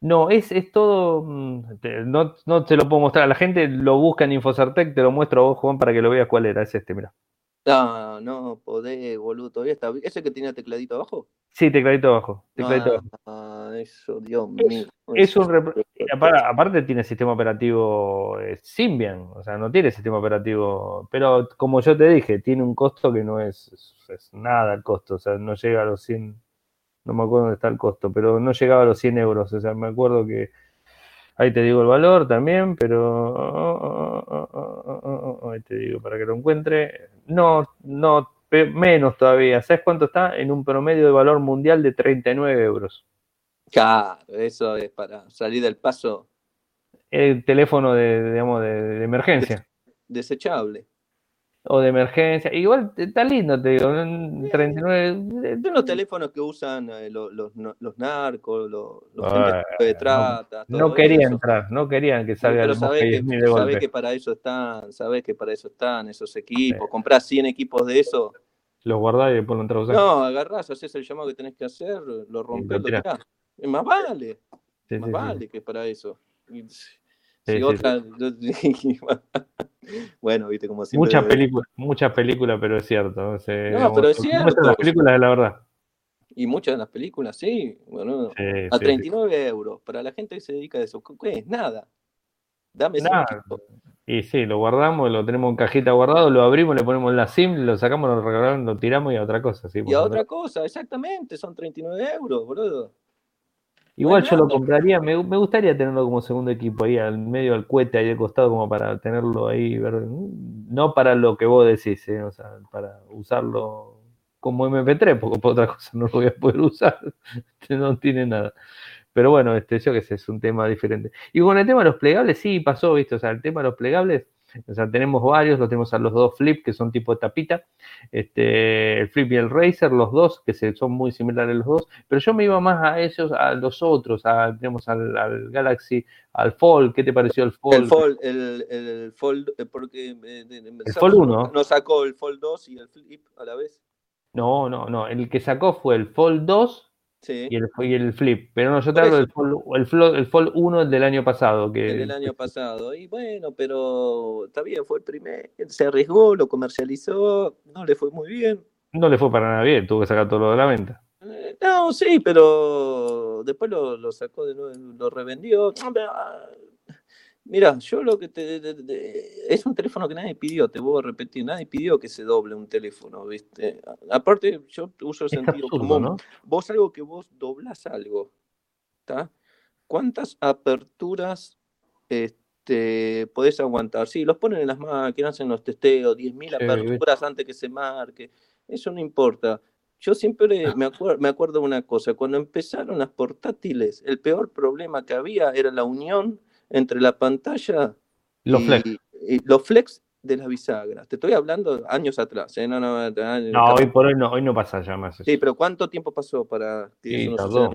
No, es, es todo, mm, no, no te lo puedo mostrar la gente, lo busca en Infocertec, te lo muestro a vos, Juan, para que lo veas cuál era, es este, mira. No, no podés, boludo. Todavía está. ¿Ese que tenía tecladito abajo? Sí, tecladito abajo. Tecladito ah, eso, Dios mío. Es, un aparte, tiene sistema operativo eh, Symbian, o sea, no tiene sistema operativo, pero como yo te dije, tiene un costo que no es, es, nada el costo, o sea, no llega a los 100, no me acuerdo dónde está el costo, pero no llegaba a los 100 euros, o sea, me acuerdo que ahí te digo el valor también, pero ahí te digo para que lo encuentre, no, no menos todavía. ¿Sabes cuánto está? En un promedio de valor mundial de 39 euros. Claro, eso es para salir del paso. El teléfono de, digamos, de, emergencia. Desechable. O de emergencia. Igual está lindo, te digo. 39. Son los teléfonos que usan eh, los, los, los, narcos, los, los de trata. No, querían entrar, no querían que salga Pero sabés que, que para eso están, sabés que para eso están esos equipos. Comprás 100 equipos de eso lo guardás y después lo entras a. No, agarrás, haces el llamado que tenés que hacer, lo rompes, lo tirás. Más vale. más vale que para eso. Si otra... bueno, viste como siempre. Muchas películas, muchas películas, pero es cierto. no, pero es cierto. Las películas de la verdad. Y muchas de las películas, sí. Bueno, a 39 euros. Para la gente que se dedica a eso, ¿qué es? Nada. Dame ese y sí, lo guardamos, lo tenemos en cajita guardado, lo abrimos, le ponemos la SIM, lo sacamos, lo regalamos, lo tiramos y a otra cosa. ¿sí? Y a otra cosa, exactamente, son 39 euros, boludo. Igual yo lo compraría, me, gustaría tenerlo como segundo equipo ahí al medio del cohete, ahí al costado, como para tenerlo ahí, no para lo que vos decís, ¿eh? o sea, para usarlo como MP3, porque por otra cosa no lo voy a poder usar, no tiene nada. Pero bueno, este, yo qué sé, es un tema diferente. Y con el tema de los plegables, sí pasó, ¿viste? O sea, el tema de los plegables, o sea, tenemos varios, los tenemos a los dos flip, que son tipo de tapita, este, el flip y el racer, los dos, que se, son muy similares los dos, pero yo me iba más a esos, a los otros, a, tenemos al, Galaxy, al Fold, ¿qué te pareció el Fold? El Fold, el, el Fold, eh, porque... Eh, el Fold 1. No sacó el Fold 2 y el flip a la vez. No, no, no, el que sacó fue el Fold 2 y, el, y el flip. Pero no, yo te hablo del fold, el, fold 1 del año pasado. Que... El del año pasado. Y bueno, pero está bien, fue el primer. Se arriesgó, lo comercializó, no le fue muy bien. No le fue para nada bien, tuvo que sacar todo lo de la venta. Eh, no, sí, pero después lo, lo sacó de nuevo, lo revendió. Mira, yo lo que te, es un teléfono que nadie pidió, te voy a repetir, nadie pidió que se doble un teléfono, ¿viste? Aparte, yo uso el sentido común. Vos algo que vos doblas algo, ¿está? ¿Cuántas aperturas este, podés aguantar? Sí, los ponen en las máquinas, en los testeos, 10.000 aperturas antes que se marque, eso no importa. Yo siempre ah. me, me acuerdo de una cosa, cuando empezaron las portátiles, el peor problema que había era la unión entre la pantalla los y, flex. los flex de las bisagras. Te estoy hablando años atrás. ¿eh? No, no, no, hoy por hoy no, hoy no pasa ya más. Sí, pero ¿cuánto tiempo pasó para que sí, tardó,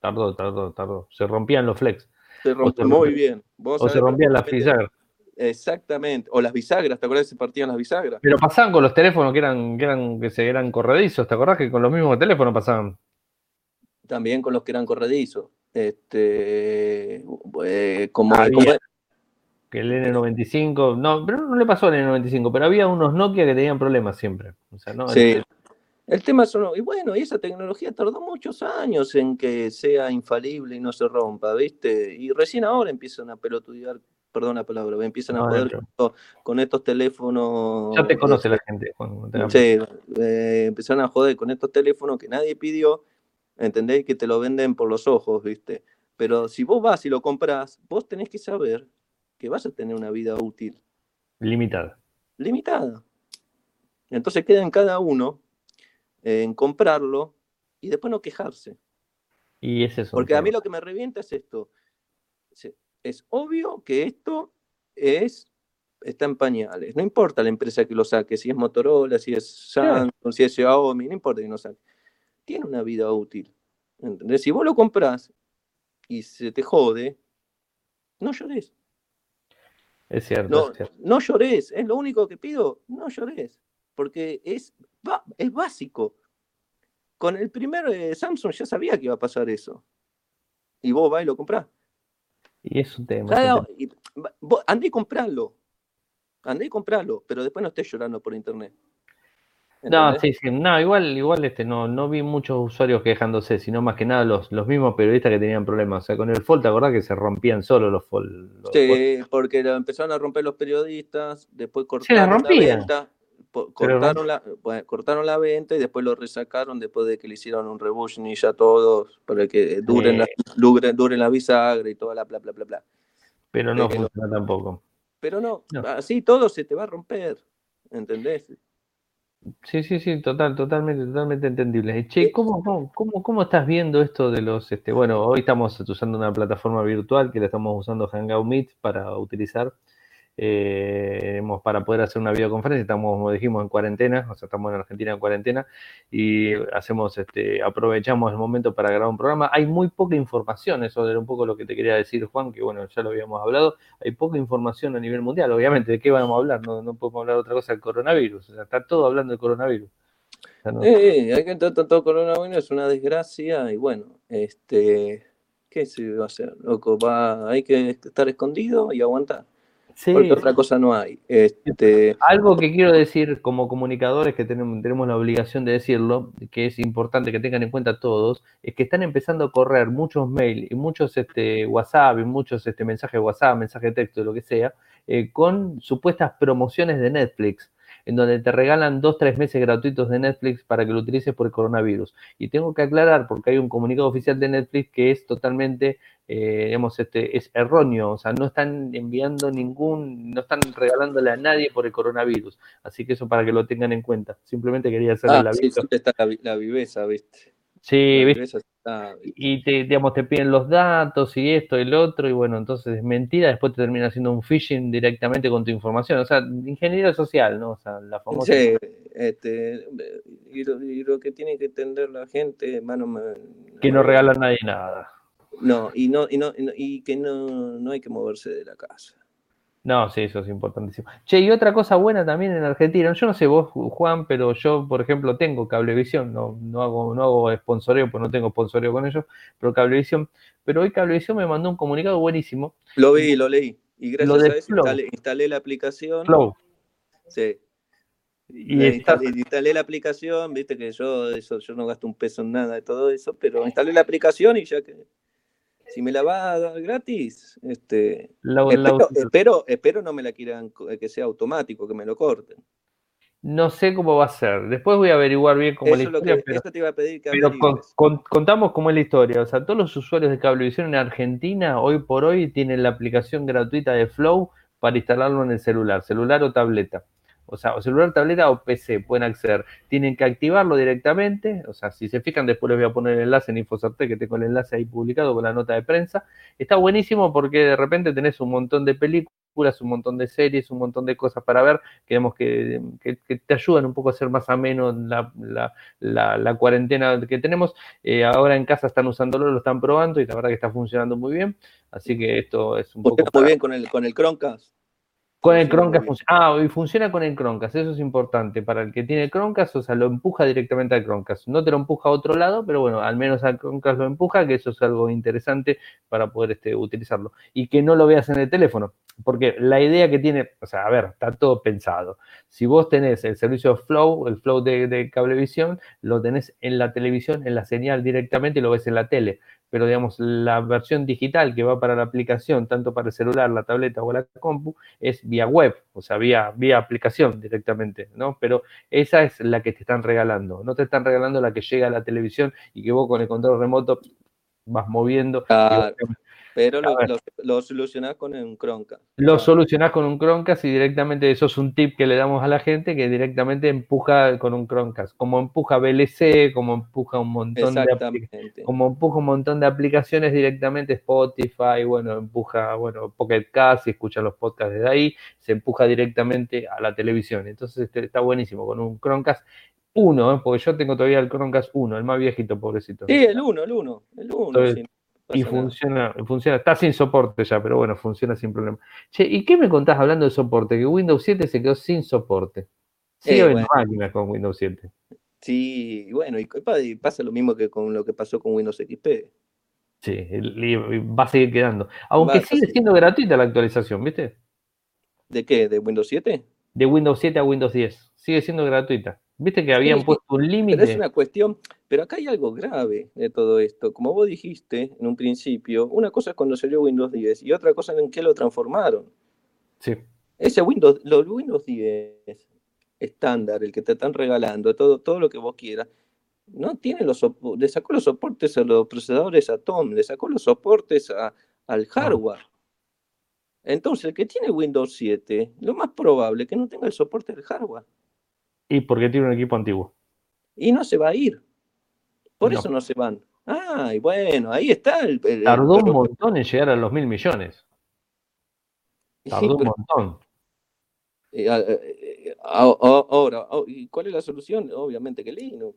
tardó, tardó, tardó. Se rompían los flex. Se rompió muy bien. o se rompían las bisagras. Exactamente. O las bisagras, ¿te acuerdas que se partían las bisagras? Pero pasaban con los teléfonos que eran, que eran, que se eran corredizos, ¿te acordás que con los mismos teléfonos pasaban? También con los que eran corredizos. Este, eh, como, que el N95, no, pero no le pasó al N95, pero había unos Nokia que tenían problemas siempre. sí. El, tema son, y bueno, y esa tecnología tardó muchos años en que sea infalible y no se rompa, ¿viste? Y recién ahora empiezan a pelotudear, perdón la palabra, empiezan a poder con, estos teléfonos. Ya te conoce la gente. sí, eh, empezaron a joder con estos teléfonos que nadie pidió ¿entendés? Que te lo venden por los ojos, ¿viste? Pero si vos vas y lo compras, vos tenés que saber que vas a tener una vida útil. Limitada. Limitada. Entonces queda en cada uno en comprarlo y después no quejarse. Y es eso. Porque a mí lo que me revienta es esto. Es obvio que esto es está en pañales. No importa la empresa que lo saque, si es Motorola, si es Samsung, si es Xiaomi, no importa que no saque tiene una vida útil. ¿Entendés? Si vos lo compras y se te jode, no llores. Es cierto. No, es no llores, es lo único que pido, no llores, porque es, es básico. Con el primer eh, Samsung ya sabía que iba a pasar eso. Y vos vas y lo comprás. Y es un tema. andé y comprarlo. Andé y comprarlo, pero después no estés llorando por internet. No, sí, sí, no, igual, igual este, no, no vi muchos usuarios quejándose, sino más que nada los, los mismos periodistas que tenían problemas. O sea, con el Fold, ¿te acordás que se rompían solo los Fold? sí, porque empezaron a romper los periodistas, después cortaron la venta, cortaron la, cortaron la venta y después lo resacaron después de que le hicieron un ni ya todos para que duren, la, duren, la bisagra y toda la bla bla bla bla. Pero no funciona tampoco. Pero no, así todo se te va a romper, ¿entendés? Sí, sí, sí, total, totalmente, totalmente entendible. Che, ¿cómo, cómo, cómo, estás viendo esto de los, este, bueno, hoy estamos usando una plataforma virtual que la estamos usando Hangout Meet para utilizar eh, para poder hacer una videoconferencia. Estamos, como dijimos, en cuarentena, o sea, estamos en Argentina en cuarentena y hacemos, este, aprovechamos el momento para grabar un programa. Hay muy poca información, eso era un poco lo que te quería decir, Juan, que bueno, ya lo habíamos hablado. Hay poca información a nivel mundial, obviamente, ¿de qué vamos a hablar? No, no podemos hablar de otra cosa del coronavirus, o sea, está todo hablando del coronavirus. Eh, hay que entrar todo coronavirus, es una desgracia y bueno, este, ¿qué se va a hacer? Loco, va, hay que estar escondido y aguantar. Porque otra cosa no hay. Este... Algo que quiero decir como comunicadores, que tenemos, tenemos la obligación de decirlo, que es importante que tengan en cuenta todos, es que están empezando a correr muchos mails y muchos este, WhatsApp y muchos este, mensajes de WhatsApp, mensajes de texto, lo que sea, eh, con supuestas promociones de Netflix en donde te regalan dos, tres meses gratuitos de Netflix para que lo utilices por el coronavirus. Y tengo que aclarar, porque hay un comunicado oficial de Netflix que es totalmente, eh, digamos, este, es erróneo, o sea, no están enviando ningún, no están regalándole a nadie por el coronavirus. Así que eso para que lo tengan en cuenta. Simplemente quería hacerle ah, la sí, está la, la viveza, ¿viste? Sí, y te, digamos, te piden los datos y esto y el otro, y bueno, entonces es mentira, después te termina haciendo un phishing directamente con tu información, o sea, ingeniería social, ¿no? O sea, la famosa... Sí, este, y, lo, que tiene que entender la gente, hermano... Que no regala a nadie nada. No, y, no, y, no, y que no, no hay que moverse de la casa. No, sí, eso es importantísimo. Che, y otra cosa buena también en Argentina, yo no sé vos, Juan, pero yo, por ejemplo, tengo Cablevisión, no, no hago, no hago sponsoreo, pues no tengo sponsoreo con ellos, pero Cablevisión, pero hoy Cablevisión me mandó un comunicado buenísimo. Lo vi, lo leí, y gracias a eso instalé, la aplicación. Flow. Sí. Y instalé, la aplicación, viste que yo eso, yo no gasto un peso en nada de todo eso, pero instalé la aplicación y ya que si me la va a dar gratis, este, espero, espero, no me la quieran que sea automático, que me lo corten. No sé cómo va a ser. Después voy a averiguar bien cómo es la historia. pero, te iba a pedir que pero contamos cómo es la historia. O sea, todos los usuarios de Cablevisión en Argentina, hoy por hoy, tienen la aplicación gratuita de Flow para instalarlo en el celular, celular o tableta o sea, o celular, tableta o PC pueden acceder. Tienen que activarlo directamente, o sea, si se fijan, después les voy a poner el enlace en Infosarte, que tengo el enlace ahí publicado con la nota de prensa. Está buenísimo porque de repente tenés un montón de películas, un montón de series, un montón de cosas para ver, queremos que, que, te ayudan un poco a hacer más ameno la, la, la, cuarentena que tenemos. Eh, ahora en casa están usándolo, lo están probando y la verdad que está funcionando muy bien. Así que esto es un poco... Muy bien con el, con el Chromecast. Con el Chromecast funciona. Ah, y funciona con el Chromecast, eso es importante. Para el que tiene Chromecast, o sea, lo empuja directamente al Chromecast. No te lo empuja a otro lado, pero bueno, al menos al Chromecast lo empuja, que eso es algo interesante para poder este, utilizarlo. Y que no lo veas en el teléfono, porque la idea que tiene, o sea, a ver, está todo pensado. Si vos tenés el servicio Flow, el Flow de, de cablevisión, lo tenés en la televisión, en la señal directamente y lo ves en la tele pero digamos, la versión digital que va para la aplicación, tanto para el celular, la tableta o la compu, es vía web, o sea, vía, vía aplicación directamente, ¿no? Pero esa es la que te están regalando, no te están regalando la que llega a la televisión y que vos con el control remoto vas moviendo. Pero lo, lo, solucionás con un Chromecast. Lo solucionás con un Chromecast y directamente eso es un tip que le damos a la gente que directamente empuja con un Chromecast. Como empuja VLC, como empuja un montón de como empuja un montón de aplicaciones directamente Spotify, bueno, empuja, bueno, Pocket Cast, y escuchan los podcasts desde ahí, se empuja directamente a la televisión. Entonces este, está buenísimo con un Chromecast. Uno, ¿eh? porque yo tengo todavía el Chromecast 1, el más viejito, pobrecito. Sí, el 1, el 1, el 1 y funciona, funciona, está sin soporte ya, pero bueno, funciona sin problema. Che, ¿y qué me contás hablando de soporte? Que Windows 7 se quedó sin soporte. Sí, eh, bueno. máquinas con Windows 7. Sí, bueno, y pasa lo mismo que con lo que pasó con Windows XP. Sí, va a seguir quedando. Aunque sigue siendo gratuita la actualización, ¿viste? ¿De qué? ¿De Windows 7? De Windows 7 a Windows 10. Sigue siendo gratuita. Viste que habían puesto un límite. Es una cuestión, pero acá hay algo grave de todo esto. Como vos dijiste en un principio, una cosa es cuando salió Windows 10 y otra cosa en qué lo transformaron. Sí. Ese Windows, los Windows 10 estándar, el que te están regalando, todo, todo lo que vos quieras, no tiene los le sacó los soportes a los procesadores Atom, le sacó los soportes al hardware. Entonces, el que tiene Windows 7, lo más probable es que no tenga el soporte del hardware. Y porque tiene un equipo antiguo. Y no se va a ir. Por eso no se van. Ay, bueno, ahí está el. Tardó un montón en llegar a los mil millones. Tardó un montón. Eh, eh, ahora, ¿y cuál es la solución? Obviamente que Linux.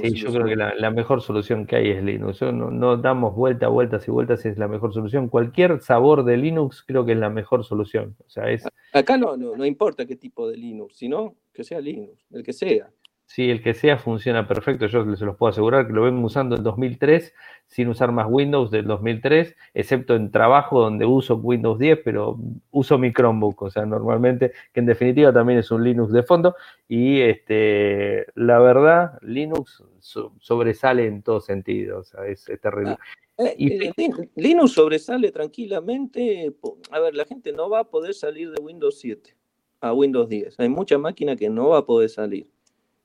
Sí, yo creo que la, mejor solución que hay es Linux. no, damos vuelta, vueltas y vueltas, es la mejor solución. Cualquier sabor de Linux creo que es la mejor solución. O sea, es... Acá no, no, no importa qué tipo de Linux, sino que sea Linux, el que sea. Sí, el que sea funciona perfecto. Yo se los puedo asegurar que lo ven usando en 2003 sin usar más Windows del 2003, excepto en trabajo donde uso Windows 10, pero uso mi Chromebook, o sea, normalmente, que en definitiva también es un Linux de fondo. Y este, la verdad, Linux sobresale en todo sentido, o sea, es, terrible. Ah, eh, eh, Linux sobresale tranquilamente. A ver, la gente no va a poder salir de Windows 7 a Windows 10. Hay mucha máquina que no va a poder salir.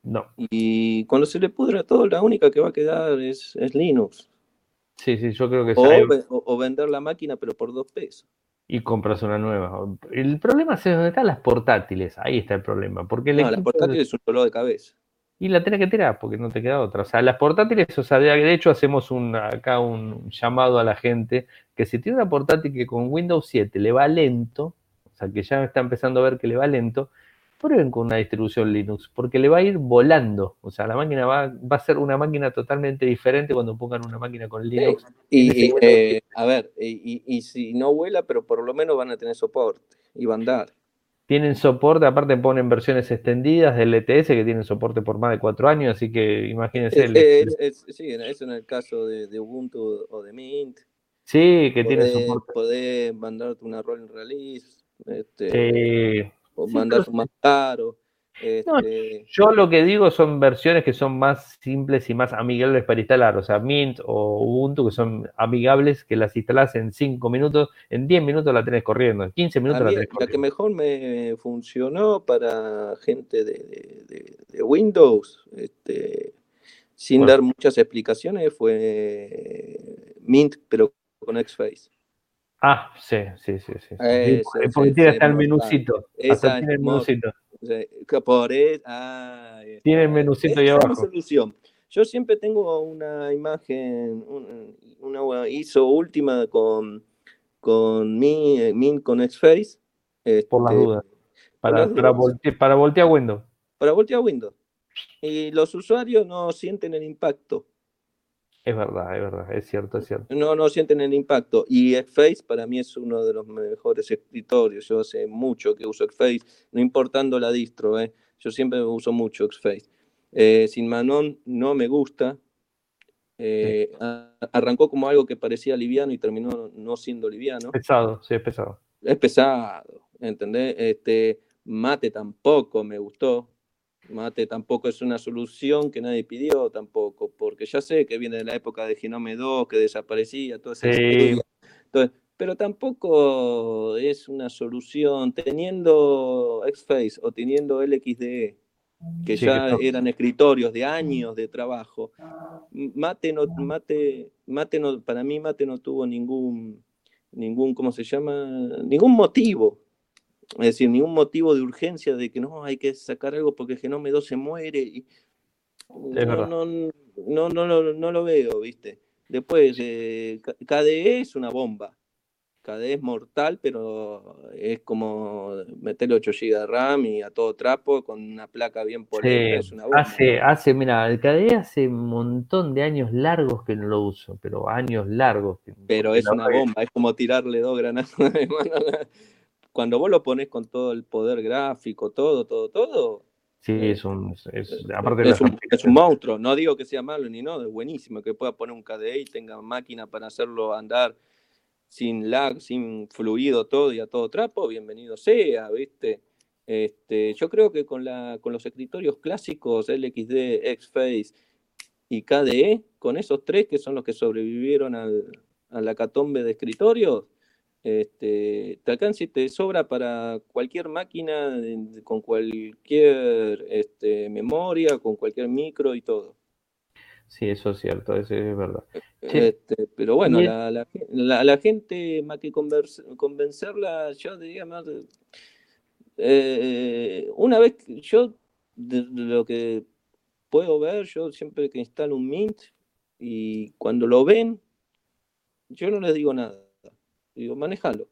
No. Y cuando se le pudra todo, la única que va a quedar es, Linux. Sí, sí, yo creo que o, o, vender la máquina, pero por dos pesos. Y compras una nueva. El problema es dónde están las portátiles. Ahí está el problema. Porque no, las portátiles es un dolor de cabeza. Y la tenés que tirar porque no te queda otra. O sea, las portátiles, o sea, de hecho hacemos un, acá un llamado a la gente que si tiene una portátil que con Windows 7 le va lento, o sea, que ya está empezando a ver que le va lento, prueben con una distribución Linux, porque le va a ir volando. O sea, la máquina va, va a ser una máquina totalmente diferente cuando pongan una máquina con Linux. y, eh, a ver, y, si no vuela, pero por lo menos van a tener soporte y van a andar. Tienen soporte, aparte ponen versiones extendidas del ETS que tienen soporte por más de cuatro años, así que imagínense. sí, eso en el caso de, Ubuntu o de Mint. Sí, que tiene soporte. Poder mandarte una rolling release. Este, o mandar más caro. Este... yo lo que digo son versiones que son más simples y más amigables para instalar, o sea, Mint o Ubuntu que son amigables, que las instalas en 5 minutos, en 10 minutos la tenés corriendo, en 15 minutos la tenés corriendo. La que mejor me funcionó para gente de, Windows, este, sin dar muchas explicaciones, fue Mint, pero con Xface. Ah, sí, sí, sí, sí. porque tiene hasta el menucito. Hasta tiene el menucito. Por tiene el menucito ahí abajo. solución. Yo siempre tengo una imagen, una ISO última con, con mi, min con Xface. Por las este, dudas. Para, para, voltear, para voltear Windows. Para voltear Windows. Y los usuarios no sienten el impacto. Es verdad, es verdad, es cierto, es cierto. No, no sienten el impacto. Y Xface para mí es uno de los mejores escritorios. Yo hace mucho que uso Xface, no importando la distro, ¿eh? yo siempre uso mucho Xface. Eh, Sin Manon no me gusta. Eh, arrancó como algo que parecía liviano y terminó no siendo liviano. Pesado, sí, es pesado. Es pesado, ¿entendés? Este, Mate tampoco me gustó. Mate tampoco es una solución que nadie pidió tampoco, porque ya sé que viene de la época de Genome 2, que desaparecía, todo ese Entonces, pero tampoco es una solución teniendo Xface o teniendo LXDE, que ya eran escritorios de años de trabajo. Mate no, Mate, Mate no, para mí Mate no tuvo ningún, ningún, ¿cómo se llama? Ningún motivo es decir, ningún motivo de urgencia de que no hay que sacar algo porque genome 2 se muere. Y, no, no, no, no, no, lo veo, ¿viste? Después, eh, KDE es una bomba. KDE es mortal, pero es como meterle 8 GB de RAM y a todo trapo con una placa bien polida. es una bomba. Hace, hace, mira, el KDE hace un montón de años largos que no lo uso, pero años largos. pero es una bomba, es como tirarle dos granadas de mano cuando vos lo pones con todo el poder gráfico, todo, todo, todo. Sí, eh, es un, es, aparte es, un, es un monstruo. No digo que sea malo ni no, es buenísimo que pueda poner un KDE y tenga máquina para hacerlo andar sin lag, sin fluido todo y a todo trapo, bienvenido sea, ¿viste? Este, yo creo que con, la, con los escritorios clásicos, LXD, XFace y KDE, con esos tres que son los que sobrevivieron al, a la catombe de escritorios, este, te alcanza y te sobra para cualquier máquina con cualquier este, memoria, con cualquier micro y todo. Sí, eso es cierto, eso es verdad. Este, pero bueno, la, la, gente, más que convencerla, yo diría más, eh, una vez, yo de, lo que puedo ver, yo siempre que instalo un Mint y cuando lo ven, yo no les digo nada. Digo, manejalo.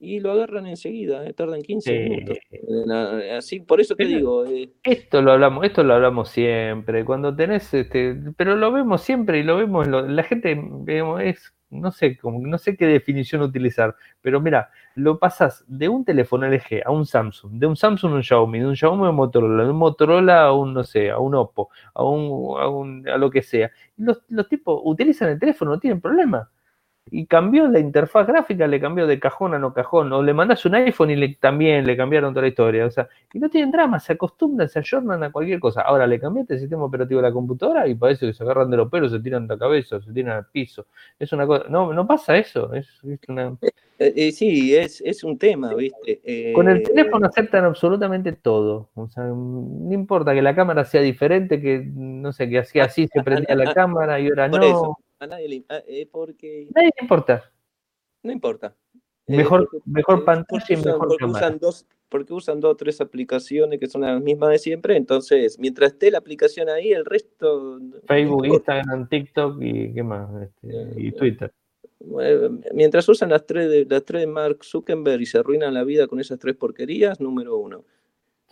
Y lo agarran enseguida, eh, tardan 15 minutos. Así, por eso te digo. Eh, esto lo hablamos, esto lo hablamos siempre. Cuando tenés, este, pero lo vemos siempre y lo vemos. la gente, es no sé, como, no sé qué definición utilizar, pero mira, lo pasas de un teléfono LG a un Samsung, de un Samsung a un Xiaomi, de un Xiaomi a un Motorola, de un Motorola a un, no sé, a un Oppo, a un, a, un, a lo que sea. Los, los tipos utilizan el teléfono, no tienen problema y cambió la interfaz gráfica, le cambió de cajón a no cajón, o le mandas un iPhone y le, también le cambiaron toda la historia, o sea, y no tienen drama, se acostumbran, se ayornan a cualquier cosa. Ahora le cambiaste el sistema operativo de la computadora y parece que se agarran de los pelos, se tiran de la cabeza, se tiran al piso. Es una cosa, no, no pasa eso, es, una... Eh, eh, sí, es, es, un tema, ¿viste? Con el teléfono aceptan absolutamente todo, o sea, no importa que la cámara sea diferente, que no sé, que hacía así se prendía la cámara y ahora no. A nadie le eh, porque... Nadie le importa. No importa. Eh, mejor, mejor pantalla y mejor porque Usan dos, porque usan dos o tres aplicaciones que son las mismas de siempre, entonces mientras esté la aplicación ahí, el resto... Facebook, Instagram, TikTok y qué más, este, y Twitter. Mientras usan las tres, de, las tres de Mark Zuckerberg y se arruinan la vida con esas tres porquerías, número uno.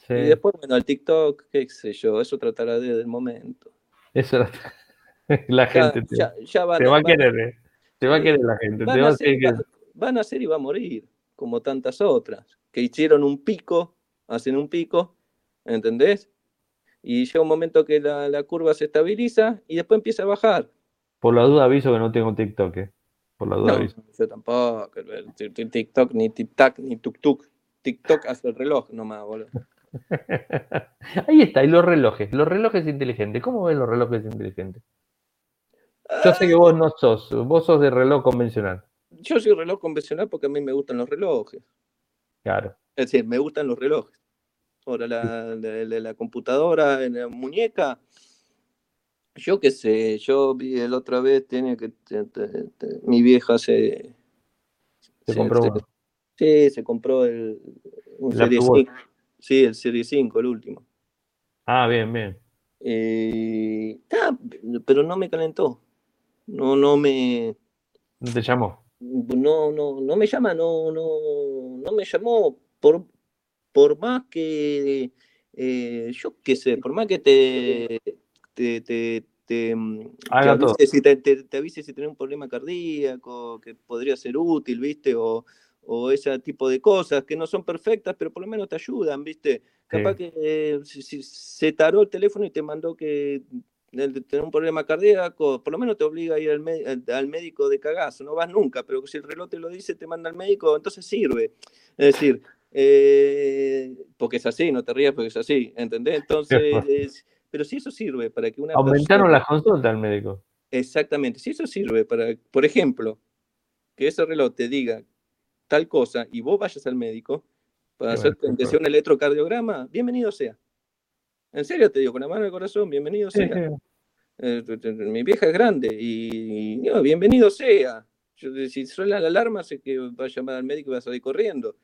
Y después, bueno, el TikTok, qué sé yo, eso tratará de, del momento. Eso la gente te, va a querer, te va a querer la gente. Van, a ser, y va a morir, como tantas otras, que hicieron un pico, hacen un pico, ¿entendés? Y llega un momento que la, curva se estabiliza y después empieza a bajar. Por la duda aviso que no tengo TikTok, ¿eh? Por la duda aviso. Yo tampoco, TikTok, ni TikTok, ni TukTuk. TikTok hace el reloj nomás, boludo. Ahí está, y los relojes, los relojes inteligentes. ¿Cómo ven los relojes inteligentes? Yo sé que vos no sos, vos sos de reloj convencional. Yo soy reloj convencional porque a mí me gustan los relojes. Claro. Es decir, me gustan los relojes. Ahora, la, la, computadora, la muñeca, yo qué sé, yo vi el otra vez, tiene que, mi vieja se... Se, compró uno. Sí, se compró el, un Serie 5. Sí, el Serie 5, el último. Ah, bien, bien. Eh, pero no me calentó no, no me. ¿No te llamó? No, no, no me llama, no, no, no me llamó por, por más que, eh, yo qué sé, por más que te, te, te, te, mm, avise si, te, te, avise si tenés un problema cardíaco, que podría ser útil, ¿viste? O, o ese tipo de cosas que no son perfectas, pero por lo menos te ayudan, ¿viste? Capaz que eh, si, se taró el teléfono y te mandó que de tener un problema cardíaco, por lo menos te obliga a ir al, médico de cagazo, no vas nunca, pero si el reloj te lo dice, te manda al médico, entonces sirve. Es decir, eh, porque es así, no te rías porque es así, ¿entendés? Entonces, pero si eso sirve para que una Aumentaron las consultas al médico. Exactamente, si eso sirve para, por ejemplo, que ese reloj te diga tal cosa y vos vayas al médico para hacer un electrocardiograma, bienvenido sea. En serio te digo, con la mano en el corazón, bienvenido sea. Eh, mi vieja es grande y, bienvenido sea. si suena la alarma, sé que va a llamar al médico y va a salir corriendo.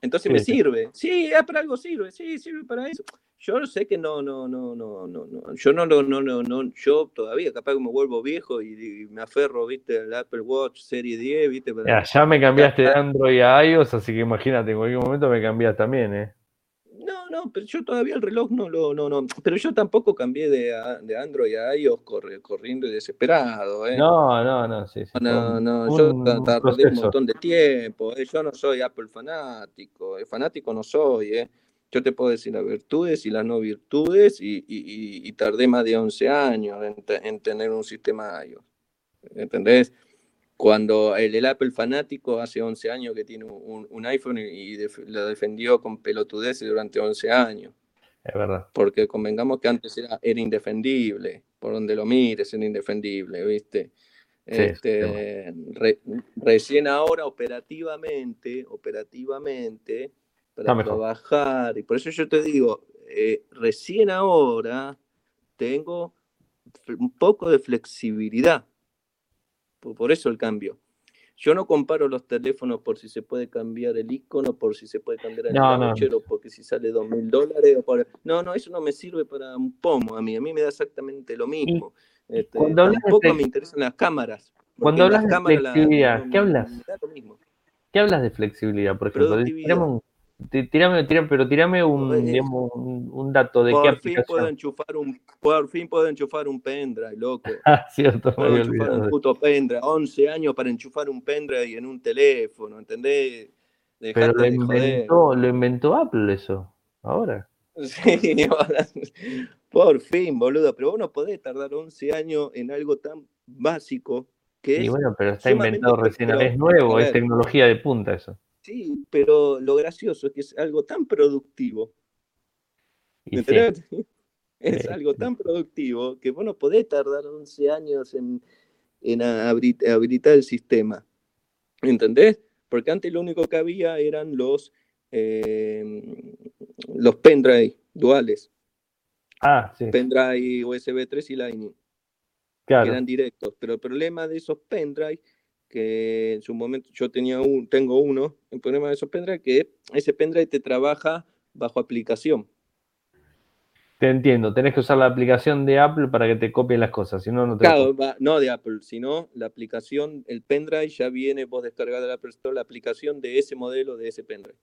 Entonces me sirve. Sí, es para algo sirve. Sí, sirve para eso. Yo sé que no, no, no, no, no, no. Yo no, no, no, no, no, yo todavía capaz que me vuelvo viejo y, me aferro, viste, al Apple Watch Serie 10, viste. ya, me cambiaste de Android a iOS, así que imagínate, en cualquier momento me cambias también, eh. No, no, pero yo todavía el reloj no lo, no, no. Pero yo tampoco cambié de, de Android a iOS corriendo y desesperado, ¿eh? No, no, no, sí, No, no, yo tardé un montón de tiempo, ¿eh? yo no soy Apple fanático, el fanático no soy, ¿eh? Yo te puedo decir las virtudes y las no virtudes y, y, tardé más de 11 años en, en, tener un sistema iOS, ¿entendés? Cuando el, Apple fanático hace 11 años que tiene un, iPhone y, lo defendió con pelotudeces durante 11 años. Es verdad. Porque convengamos que antes era, era indefendible, por donde lo mires era indefendible, ¿viste? este, recién ahora operativamente, operativamente, para trabajar, y por eso yo te digo, eh, recién ahora tengo un poco de flexibilidad, por, eso el cambio. Yo no comparo los teléfonos por si se puede cambiar el icono, por si se puede cambiar el no, porque si sale dos mil dólares. No, no, eso no me sirve para un pomo a mí. A mí me da exactamente lo mismo. Este, tampoco me interesan las cámaras. Cuando hablas de flexibilidad, ¿qué hablas? ¿Qué hablas de flexibilidad, por ejemplo? Tirame, pero tirame un, digamos, un, dato de por qué aplicación. Fin puedo enchufar un, por fin puedo enchufar un pendrive, loco. Ah, cierto, puedo enchufar un puto pendrive. 11 años para enchufar un pendrive en un teléfono, ¿entendés? pero lo inventó, lo inventó Apple eso, ahora. Sí, por fin, boludo. Pero vos no podés tardar 11 años en algo tan básico que y bueno, pero está inventado recién, es nuevo, es tecnología de punta eso. Sí, pero lo gracioso es que es algo tan productivo. ¿Entendés? Es algo tan productivo que vos no podés tardar 11 años en, habilitar el sistema. ¿Entendés? Porque antes lo único que había eran los, eh, los pendrive duales. Ah, sí. Pendrive USB 3 y Lightning. Claro. Que eran directos. Pero el problema de esos pendrive que en su momento yo tenía un, tengo uno, el problema de esos pendrive, que ese pendrive te trabaja bajo aplicación. Te entiendo, tenés que usar la aplicación de Apple para que te copien las cosas, si no, no te Claro, no de Apple, sino la aplicación, el pendrive ya viene, vos descargás de la Apple Store la aplicación de ese modelo, de ese pendrive.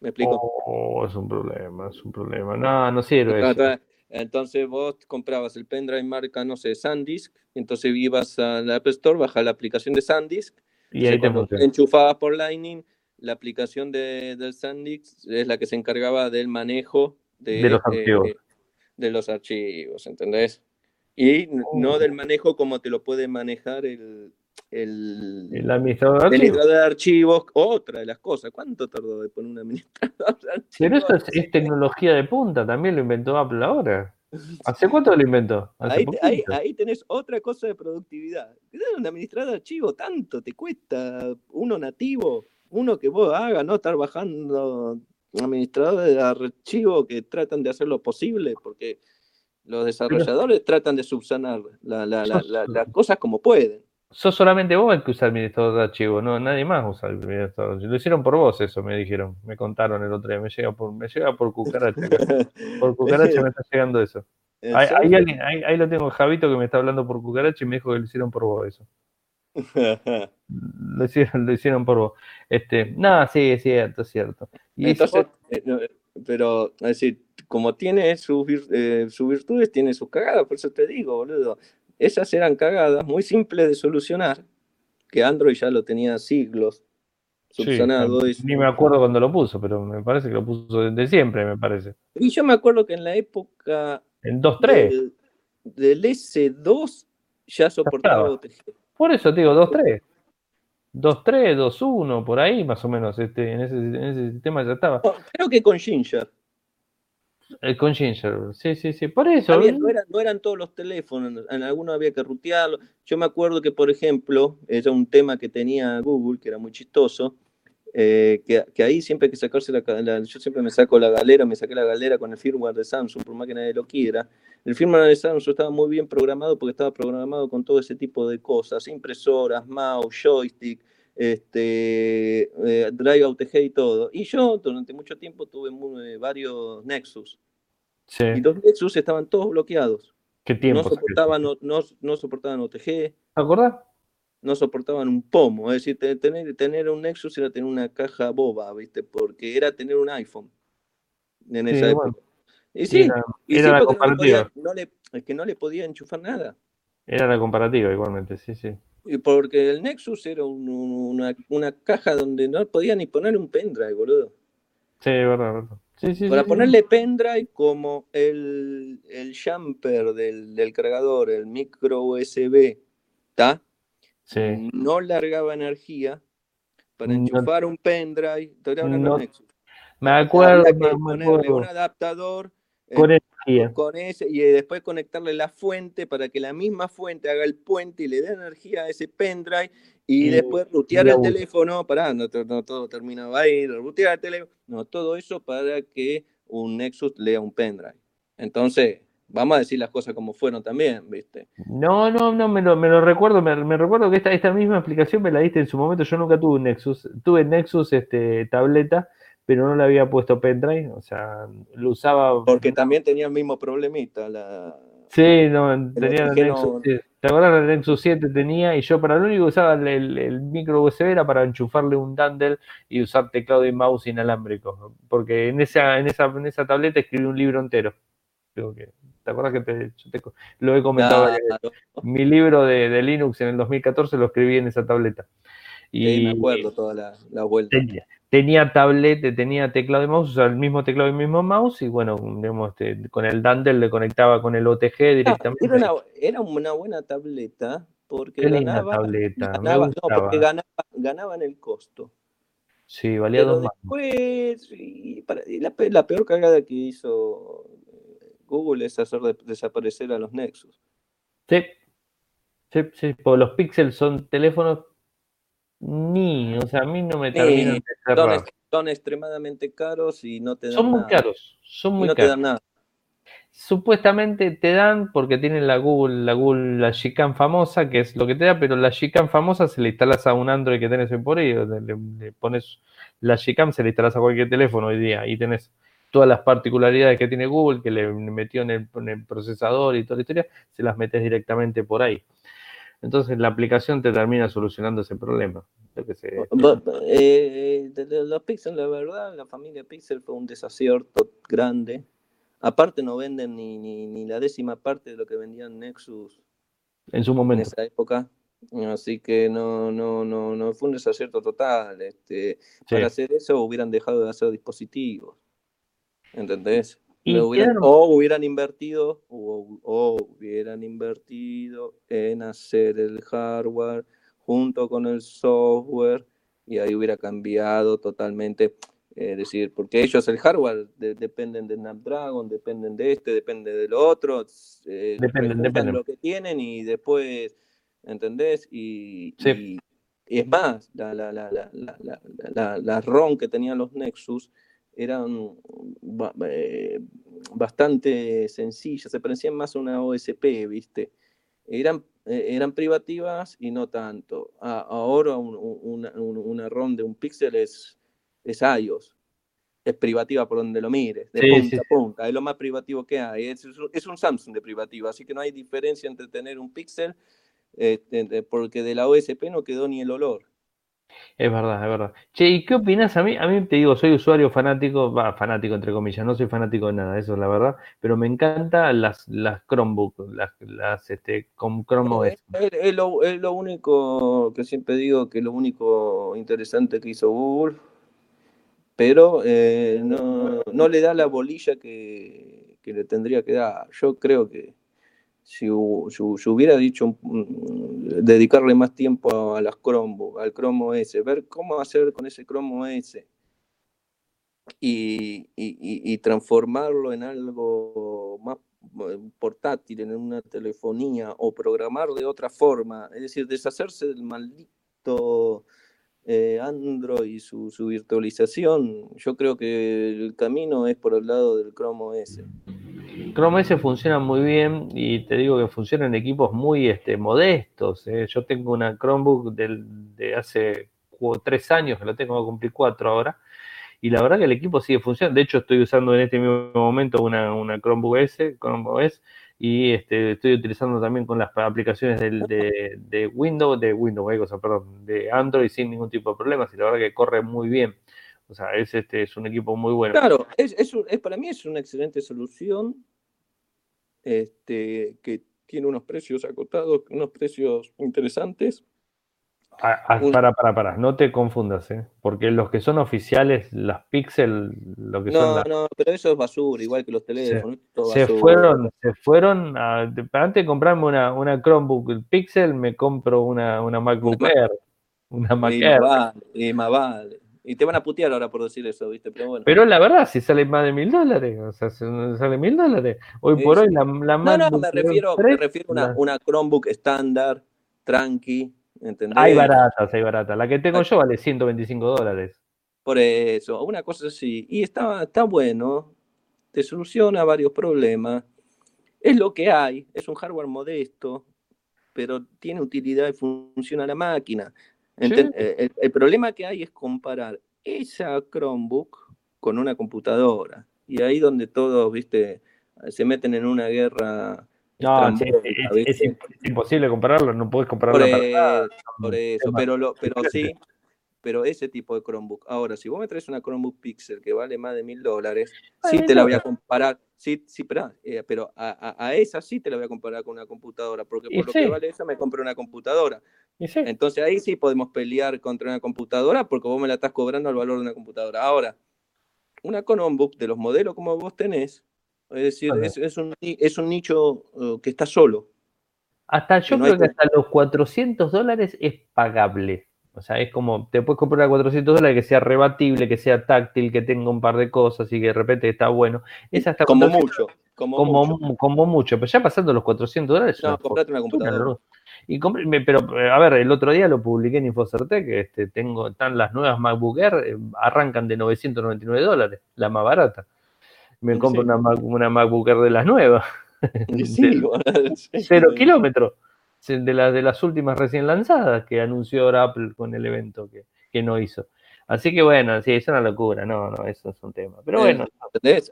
¿Me explico? Oh, es un problema, es un problema. No, no sirve. Eso. Entonces vos comprabas el pendrive marca, no sé, SanDisk, entonces ibas a la Apple Store, bajas la aplicación de SanDisk, y ahí te enchufabas por Lightning, la aplicación de, del SanDisk es la que se encargaba del manejo de, los archivos. Eh, de los archivos, ¿entendés? Y no del manejo como te lo puede manejar el, el, administrador, de archivos, otra de las cosas. ¿Cuánto tardó de poner un administrador de archivos? Pero eso es, tecnología de punta, también lo inventó Apple ahora. ¿Hace cuánto lo inventó? Ahí, ahí, tenés otra cosa de productividad. Un administrador de archivos, tanto te cuesta uno nativo, uno que vos hagas, no estar bajando administradores de archivos que tratan de hacer lo posible, porque los desarrolladores tratan de subsanar las cosas como pueden sos solamente vos el que usa administrador de archivos, no, nadie más usa el administrador de archivos. Lo hicieron por vos eso, me dijeron, me contaron el otro día, me llega por, me llega por cucaracha. por cucaracha me está llegando eso. Ahí, ahí, lo tengo, Javito, que me está hablando por cucaracha y me dijo que lo hicieron por vos eso. lo, hicieron, lo hicieron por vos. Este, nada, sí, es cierto, es cierto. Y Entonces, eh, pero, es decir, como tiene sus, eh, sus virtudes, tiene sus cagadas, por eso te digo, boludo. Esas eran cagadas muy simples de solucionar, que Android ya lo tenía siglos subsanado. ni me acuerdo cuando lo puso, pero me parece que lo puso desde siempre, me parece. Y yo me acuerdo que en la época... En 2.3. Del, S2 ya soportaba OTG. Por eso te digo, 2.3. 2.3, 2.1, por ahí más o menos, este, en, ese, en ese sistema ya estaba. creo que con Ginger. El con Ginger, sí, sí, sí, por eso. no, eran, todos los teléfonos, en algunos había que rutearlo. Yo me acuerdo que, por ejemplo, era un tema que tenía Google, que era muy chistoso, eh, que, ahí siempre hay que sacarse la, Yo siempre me saco la galera, me saqué la galera con el firmware de Samsung, por más que nadie lo quiera. El firmware de Samsung estaba muy bien programado porque estaba programado con todo ese tipo de cosas, impresoras, mouse, joystick, este, eh, Drive AUTG y todo. Y yo durante mucho tiempo tuve eh, varios Nexus. Y los Nexus estaban todos bloqueados. ¿Qué tiempo? No soportaban, no, no, soportaban OTG. ¿Te acuerdas? No soportaban un pomo. Es decir, tener, tener un Nexus era tener una caja boba, ¿viste? Porque era tener un iPhone en esa época. Y sí, era, la comparativa. es que no le podía enchufar nada. Era la comparativa igualmente, sí, sí. Porque el Nexus era una, caja donde no podía ni poner un pendrive, boludo. Sí, verdad, verdad. Para ponerle pendrive como el, el jumper del, cargador, el micro USB, ¿está? no largaba energía para enchufar un pendrive. Me acuerdo, ponerle un adaptador con eh, Con ese, y después conectarle la fuente para que la misma fuente haga el puente y le dé energía a ese pendrive y, después rutear el teléfono, para no, todo terminaba ahí, rutear el teléfono, no, todo eso para que un Nexus lea un pendrive. Entonces, vamos a decir las cosas como fueron también, ¿viste? No, no, no, me lo, me lo recuerdo, me, recuerdo que esta, esta misma explicación me la diste en su momento, yo nunca tuve un Nexus, tuve Nexus este, tableta, pero no le había puesto pendrive, o sea, lo usaba... Porque también tenía el mismo problemita, la... Sí, no, tenía el Nexus, ¿Te acuerdas? El Nexus 7 tenía, y yo para lo único que usaba el, micro USB era para enchufarle un Dandel y usar teclado y mouse inalámbrico, porque en esa, en esa, en esa tableta escribí un libro entero. Creo que, ¿Te acuerdas que te, lo he comentado? Mi libro de, Linux en el 2014 lo escribí en esa tableta. Y me acuerdo toda la, la vuelta tenía tablet, tenía teclado y mouse, o sea, el mismo teclado y el mismo mouse, y bueno, este, con el Dandel le conectaba con el OTG directamente. Era una, buena tableta, porque ganaba, tableta, ganaba, no, porque ganaba, en el costo. Sí, valía dos más. Después, y la, peor cagada que hizo eh, Google es hacer desaparecer a los Nexus. Sí, sí, sí, porque los Pixels son teléfonos ni, o sea, a mí no me terminan de cerrar. Son, extremadamente caros y no te dan Son muy caros, son muy no caros. te dan nada. Supuestamente te dan porque tienen la Google, la Google, la Gcam famosa, que es lo que te da, pero la Gcam famosa se le instalas a un Android que tenés por ahí, le, pones la Gcam, se le instalas a cualquier teléfono hoy día y tenés todas las particularidades que tiene Google, que le metió en el, en el procesador y toda la historia, se las metes directamente por ahí. Entonces la aplicación te termina solucionando ese problema. Eh, los Pixel, la verdad, la familia Pixel fue un desacierto grande. Aparte no venden ni, ni, la décima parte de lo que vendían Nexus en su momento. En esa época. Así que no, no, no, no fue un desacierto total. Este, Para hacer eso hubieran dejado de hacer dispositivos. ¿Entendés? O hubieran invertido o, hubieran invertido en hacer el hardware junto con el software y ahí hubiera cambiado totalmente. Es decir porque ellos el hardware dependen de Snapdragon dependen de este depende del otro eh, dependen, de lo que tienen y después ¿entendés? y, es más la, la, la, la, la ROM que tenían los Nexus eran eh, bastante sencillas, se parecían más a una OSP, ¿viste? Eran, eh, eran privativas y no tanto. ahora una, ROM de un píxel es, es iOS, es privativa por donde lo mires, de punta a punta, es lo más privativo que hay. Es, es, un Samsung de privativa, así que no hay diferencia entre tener un píxel, este, porque de la OSP no quedó ni el olor. Es verdad, es verdad. Che, ¿y qué opinas? A mí, a mí te digo, soy usuario fanático, va, fanático entre comillas, no soy fanático de nada, eso es la verdad, pero me encantan las, las Chromebook, las, las este, con Chrome. Es, lo, es, lo, único que siempre digo que es lo único interesante que hizo Google, pero eh, no, no, le da la bolilla que, que le tendría que dar. Yo creo que si, hubiera dicho dedicarle más tiempo a las Chromebook, al Chrome OS, ver cómo hacer con ese Chrome OS y, transformarlo en algo más eh, portátil, en una telefonía o programar de otra forma, es decir, deshacerse del maldito eh, Android y su, virtualización, yo creo que el camino es por el lado del Chrome OS. Chrome OS funciona muy bien y te digo que funciona en equipos muy este, modestos. ¿eh? Yo tengo una Chromebook de hace tres años, que lo tengo a cumplir cuatro ahora, y la verdad que el equipo sigue funcionando. De hecho, estoy usando en este mismo momento una, una Chromebook S, Chrome OS, y este, estoy utilizando también con las aplicaciones de, Windows, de Windows, perdón, de Android sin ningún tipo de problemas, y la verdad que corre muy bien. O sea, es, este, es un equipo muy bueno. Claro, es, es, para mí es una excelente solución este, que tiene unos precios acotados, unos precios interesantes para, para, para, no te confundas, ¿eh? porque los que son oficiales, las Pixel, lo que no, son. No, pero eso es basura, igual que los teléfonos. Se, fueron, se fueron. A, antes de comprarme una, una Chromebook Pixel, me compro una, una MacBook Air. Una Mac y Air. y más vale. Y te van a putear ahora por decir eso, ¿viste? Pero bueno. Pero la verdad, si sale más de mil dólares, o sea, sale mil dólares. Hoy por hoy la, la No, no, me refiero, me refiero a una, una Chromebook estándar, tranqui, ¿entendés? Hay baratas, hay baratas. La que tengo yo vale 125 dólares. Por eso, una cosa así. Y está, está bueno, te soluciona varios problemas. Es lo que hay, es un hardware modesto, pero tiene utilidad y funciona la máquina. Eh, el, problema que hay es comparar esa Chromebook con una computadora. Y ahí donde todos, viste, se meten en una guerra. No, es, imposible compararlo, no puedes compararlo. Por, eso, pero, lo, pero sí, pero ese tipo de Chromebook. Ahora, si vos me traes una Chromebook Pixel que vale más de mil dólares, sí te la voy a comparar, sí, sí, pero, eh, pero a, esa sí te la voy a comparar con una computadora, porque por lo que vale esa me compré una computadora. Entonces ahí sí podemos pelear contra una computadora porque vos me la estás cobrando al valor de una computadora. Ahora, una Chromebook de los modelos como vos tenés, es decir, es, un, es un nicho uh, que está solo. Hasta yo creo que hasta los 400 dólares es pagable. O sea, es como, te puedes comprar a 400 dólares que sea rebatible, que sea táctil, que tenga un par de cosas y que de repente está bueno. Es hasta como mucho. Como, mucho. como mucho. Pero ya pasando los 400 dólares. No, comprate una computadora. Y pero, a ver, el otro día lo publiqué en Infocertec, este, tengo, están las nuevas MacBook Air, eh, arrancan de 999 dólares, la más barata. Me compro una, una MacBook Air de las nuevas. cero kilómetros de, las de las últimas recién lanzadas que anunció ahora Apple con el evento que, que no hizo. Así que bueno, sí, es una locura, no, no, eso es un tema. Pero eh, bueno.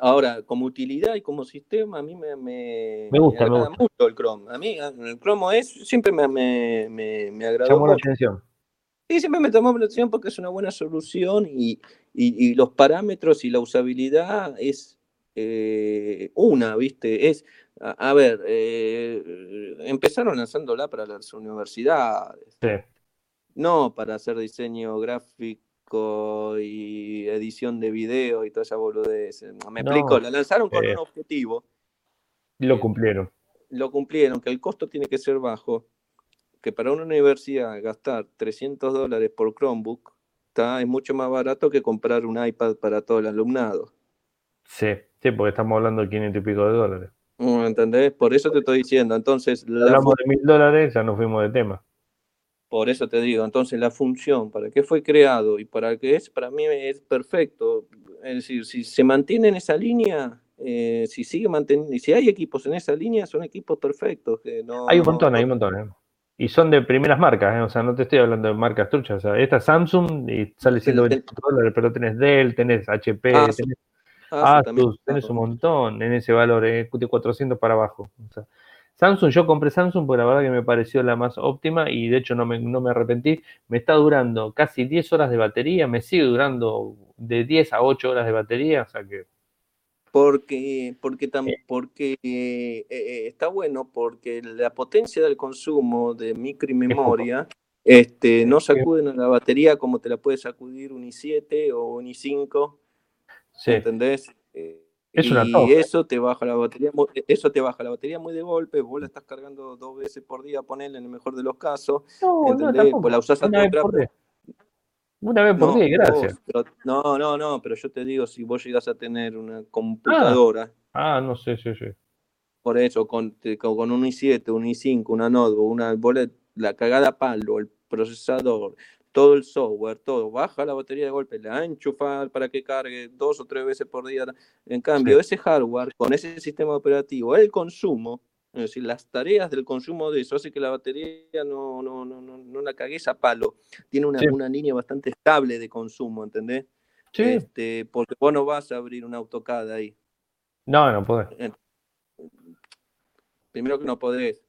Ahora, como utilidad y como sistema, a mí me, me, me gusta, me, mucho el Chrome. A mí el Chrome es, siempre me, me, me, agradó. Llamó la atención. Sí, siempre me tomó la atención porque es una buena solución y, y, los parámetros y la usabilidad es eh, una, ¿viste? Es, a, ver, eh, empezaron lanzándola para las universidades. Sí. No para hacer diseño gráfico y edición de video y toda esa boludez. Me explico, la lanzaron con eh, un objetivo. Lo cumplieron. Lo cumplieron, que el costo tiene que ser bajo, que para una universidad gastar 300 dólares por Chromebook está, es mucho más barato que comprar un iPad para todo el alumnado. Sí, sí, porque estamos hablando de 500 y pico de dólares. ¿Entendés? Por eso te estoy diciendo. Entonces, hablamos de mil dólares, ya nos fuimos de tema. Por eso te digo, entonces la función, para qué fue creado y para qué es, para mí es perfecto. Es decir, si se mantiene en esa línea, eh, si sigue manteniendo, y si hay equipos en esa línea, son equipos perfectos. Que no, hay un montón, hay un montón. ¿eh? Y son de primeras marcas, ¿eh? o sea, no te estoy hablando de marcas truchas. O sea, esta es Samsung y sale 124 dólares, pero tenés Dell, tenés HP, tenés Asus, tenés un montón en ese valor, de 400 para abajo. O sea, Samsung, yo compré Samsung porque la verdad que me pareció la más óptima y de hecho no me, no me arrepentí. Me está durando casi 10 horas de batería, me sigue durando de 10 a 8 horas de batería, o sea que... Porque, porque, eh. porque eh, eh, está bueno, porque la potencia del consumo de micro y memoria este, no sacuden a la batería como te la puede sacudir un i7 o un i5. Sí. ¿Entendés? y eso te baja la batería, eso te baja la batería muy de golpe, vos la estás cargando dos veces por día, ponele en el mejor de los casos, no, ¿entendés? No, pues la usás una, vez por día. una vez por día, gracias. no, no, no, pero yo te digo, si vos llegas a tener una computadora. Ah, ah no sé, sí, sí. Por eso, con, con un i7, un i5, una notebook, una, la cagada palo, el procesador, todo el software, todo, baja la batería de golpe, la enchufa para que cargue dos o tres veces por día. En cambio, ese hardware, con ese sistema operativo, el consumo, es decir, las tareas del consumo de eso hace que la batería no, no, no, no, no la cagues a palo. Tiene una, una, línea bastante estable de consumo, ¿entendés? Sí. Este, porque vos no vas a abrir un AutoCAD ahí. No, no podés. Primero que no podés.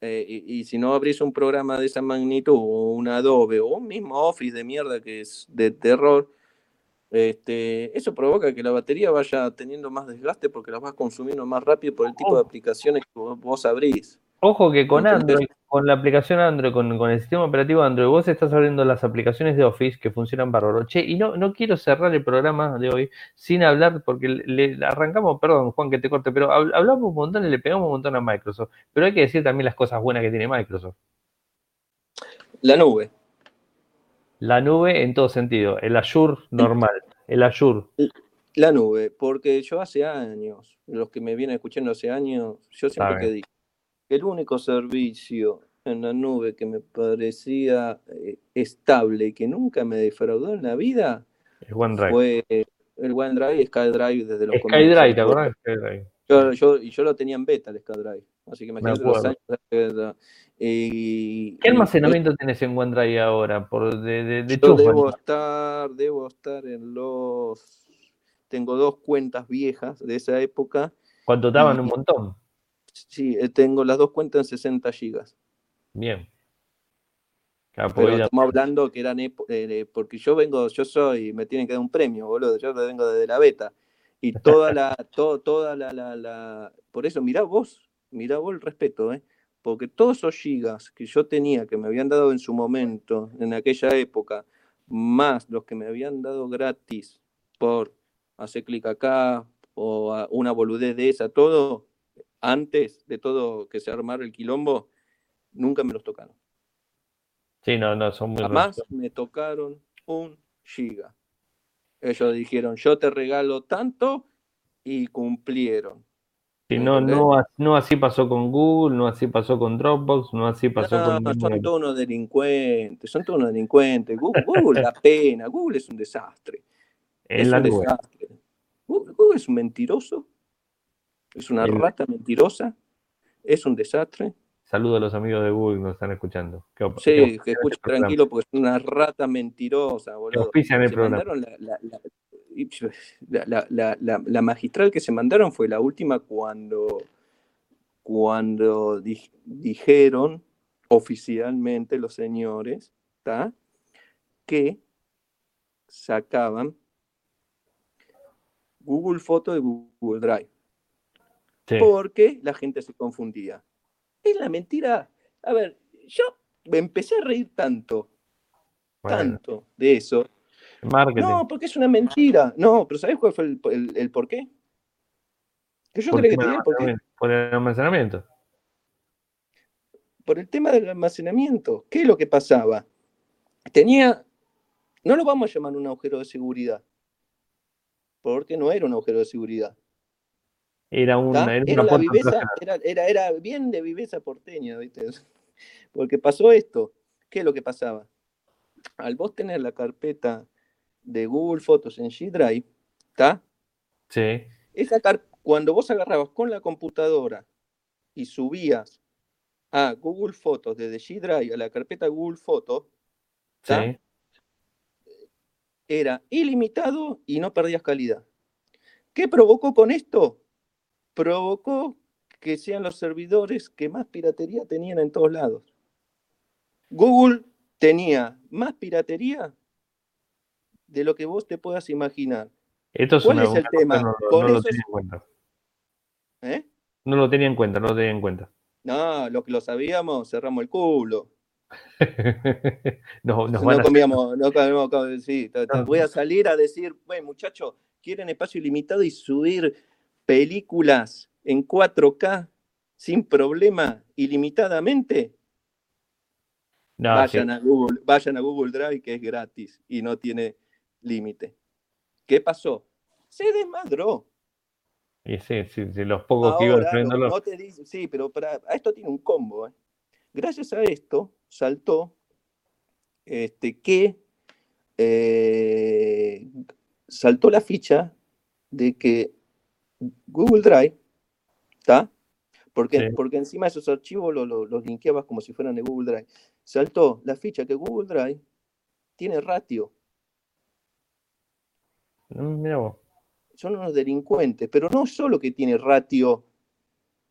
Eh, y, si no abrís un programa de esa magnitud, o un Adobe, o un mismo Office de mierda que es de terror, este, eso provoca que la batería vaya teniendo más desgaste porque la vas consumiendo más rápido por el tipo de aplicaciones que vos, abrís. Ojo que con Android, con la aplicación Android, con, el sistema operativo Android, vos estás abriendo las aplicaciones de Office que funcionan bárbaro. Che, y no, no quiero cerrar el programa de hoy sin hablar, porque le, arrancamos, perdón, Juan, que te corte, pero hablamos un montón y le pegamos un montón a Microsoft. Pero hay que decir también las cosas buenas que tiene Microsoft. La nube. La nube en todo sentido, el Azure normal, el Azure. La nube, porque yo hace años, los que me vienen escuchando hace años, yo siempre que digo, el único servicio en la nube que me parecía eh, estable y que nunca me defraudó en la vida fue el OneDrive, SkyDrive desde los SkyDrive, ¿te acuerdas? SkyDrive. Yo, yo, yo, lo tenía en beta el SkyDrive, así que imagínate los años. ¿Qué almacenamiento tienes en OneDrive ahora? Por de, de, yo debo estar, debo estar en los. Tengo dos cuentas viejas de esa época. ¿Cuánto daban? Un montón. Sí, eh, tengo las dos cuentas en 60 gigas. Bien. Pero estamos hablando que eran eh, porque yo vengo, yo soy, me tienen que dar un premio, boludo. Yo vengo desde la beta. Y toda la, toda la, la, la, por eso, mirá vos, mirá vos el respeto, ¿eh? Porque todos esos gigas que yo tenía, que me habían dado en su momento, en aquella época, más los que me habían dado gratis por hacer clic acá o una boludez de esa, todo, antes de todo que se armara el quilombo, nunca me los tocaron. Sí, no, no, son muy Jamás me tocaron un giga. Ellos dijeron, yo te regalo tanto y cumplieron. Sí, no, no, no así pasó con Google, no así pasó con Dropbox, no así pasó con... No, son todos unos delincuentes, son todos unos delincuentes. Google, la pena, Google es un desastre. Es, un desastre. Google es un mentiroso es una rata mentirosa, es un desastre. Saludo a los amigos de Google que nos están escuchando. sí, que escuchen tranquilo porque es una rata mentirosa, boludo. la, magistral que se mandaron fue la última cuando, cuando dijeron oficialmente los señores que sacaban Google Foto de Google Drive porque la gente se confundía. Es la mentira. A ver, yo me empecé a reír tanto, tanto de eso. No, porque es una mentira. No, pero ¿sabes cuál fue el, el, por qué? Que yo creo que tenía por qué. Por el almacenamiento. Por el tema del almacenamiento. ¿Qué es lo que pasaba? Tenía, no lo vamos a llamar un agujero de seguridad, porque no era un agujero de seguridad. Era, una, era, una viveza, era, era, bien de viveza porteña, ¿viste? Porque pasó esto. ¿Qué es lo que pasaba? Al vos tener la carpeta de Google Fotos en G Drive, ¿está? Sí. Esa cuando vos agarrabas con la computadora y subías a Google Fotos desde G Drive a la carpeta Google Fotos, sí. era ilimitado y no perdías calidad. ¿Qué provocó con esto? Provocó que sean los servidores que más piratería tenían en todos lados. Google tenía más piratería de lo que vos te puedas imaginar. Esto es ¿Cuál es el tema? No, lo tenía en cuenta. ¿Eh? No lo tenía en cuenta, no lo tenía en cuenta. No, lo que lo sabíamos, cerramos el culo. no, nos no comíamos, no comíamos, sí, voy a salir a decir, bueno, muchachos, quieren espacio ilimitado y subir películas en 4K sin problema ilimitadamente, vayan, a Google, vayan a Google Drive que es gratis y no tiene límite. ¿Qué pasó? Se desmadró. Y sí, sí, los pocos que iban no, Sí, pero para, esto tiene un combo. ¿eh? Gracias a esto saltó este, que eh, saltó la ficha de que Google Drive, ¿está? Porque, porque encima esos archivos los, los, linkeabas como si fueran de Google Drive. Saltó la ficha que Google Drive tiene ratio. Mm, Son unos delincuentes, pero no solo que tiene ratio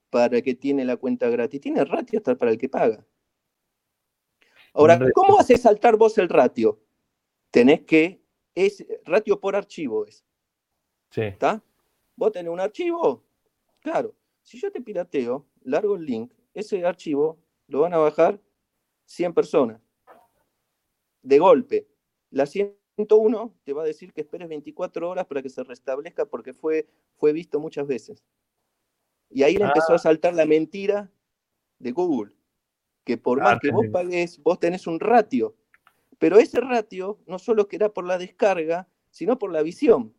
para el que tiene la cuenta gratis, tiene ratio hasta para el que paga. Ahora, ¿cómo haces saltar vos el ratio? Tenés que, es ratio por archivo es. Sí. ¿Está? ¿Vos tenés un archivo? Claro. Si yo te pirateo, largo el link ese archivo lo van a bajar 100 personas. De golpe. La 101 te va a decir que esperes 24 horas para que se restablezca porque fue, fue visto muchas veces. Y ahí le empezó a ah. saltar la mentira de Google, que por más ah, que vos pagues, vos tenés un ratio. Pero ese ratio no solo que era por la descarga, sino por la visión.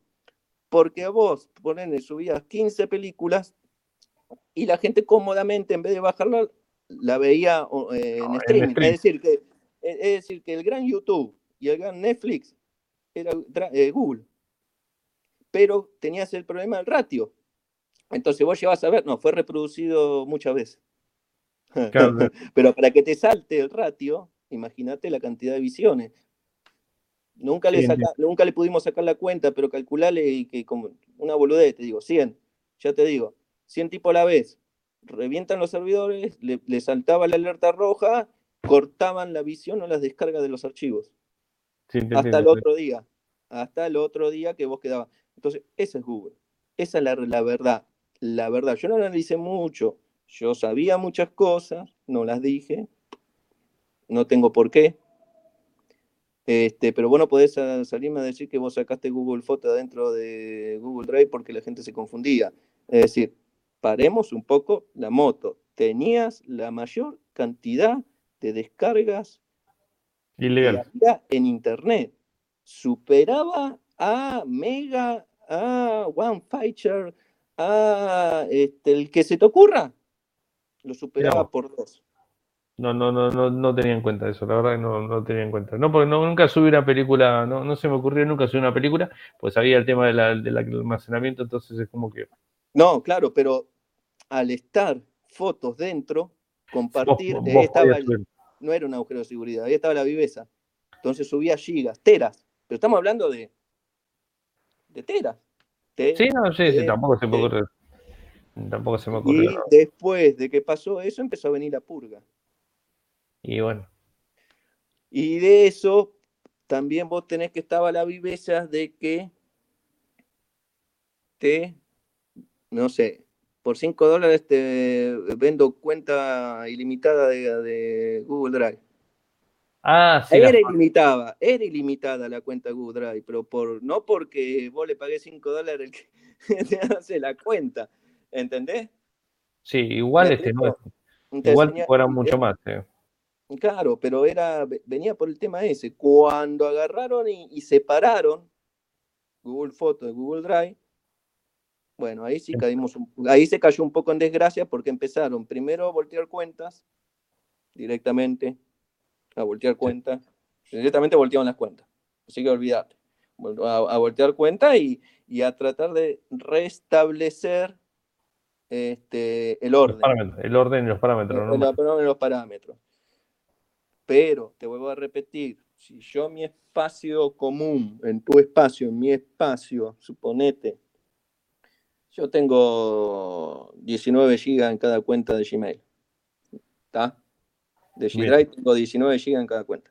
Porque a vos, ponele, subías 15 películas y la gente cómodamente, en vez de bajarla, la veía eh, en, streaming. Es, decir, que, es decir, que el gran YouTube y el gran Netflix era eh, Google. Pero tenías el problema del ratio. Entonces vos llevas a ver, no, fue reproducido muchas veces. Pero para que te salte el ratio, imagínate la cantidad de visiones. Nunca le, nunca le pudimos sacar la cuenta, pero calculale y que como una boludez, te digo, 100, ya te digo, 100 tipos a la vez, revientan los servidores, le, saltaba la alerta roja, cortaban la visión o las descargas de los archivos. hasta el otro día, hasta el otro día que vos quedabas. Entonces, esa es Google, esa es la, la verdad, la verdad. Yo no analicé mucho, yo sabía muchas cosas, no las dije, no tengo por qué. Este, pero bueno, podés salirme a decir que vos sacaste Google Foto dentro de Google Drive porque la gente se confundía. Es decir, paremos un poco la moto. Tenías la mayor cantidad de descargas Ilegal. en Internet. Superaba a Mega, a One Fighter, a este, el que se te ocurra. Lo superaba por dos. No, no, no, no, no tenía en cuenta eso, la verdad que no, no tenía en cuenta. No, porque nunca subí una película, no, no se me ocurrió nunca subir una película, pues había el tema del almacenamiento, entonces es como que no, claro, pero al estar fotos dentro, compartir, estaba no era un agujero de seguridad, ahí estaba la viveza. Entonces subía gigas, teras, pero estamos hablando de, de teras. sí, no, sí, sí, tampoco se me ocurre. Tampoco se me ocurre. Y después de que pasó eso, empezó a venir la purga. Y bueno. Y de eso también vos tenés que estaba la viveza de que te no sé, por 5 dólares te vendo cuenta ilimitada de, Google Drive. Ah, sí. Era ilimitada, era ilimitada la cuenta Google Drive, pero por, no porque vos le pagué 5 dólares el que te hace la cuenta, ¿entendés? Sí, igual este no igual fuera mucho más. Claro, pero era, venía por el tema ese. Cuando agarraron y, y separaron Google Fotos de Google Drive, bueno, ahí sí caímos, ahí se cayó un poco en desgracia porque empezaron primero a voltear cuentas directamente, a voltear cuentas, directamente volteaban las cuentas, así que olvídate, a, voltear cuentas y, a tratar de restablecer este, el orden. el orden y los parámetros. El, ¿no? los parámetros. Pero, te vuelvo a repetir, si yo mi espacio común, en tu espacio, en mi espacio, suponete, yo tengo 19 GB en cada cuenta de Gmail. ¿Está? De G-Drive tengo 19 GB en cada cuenta.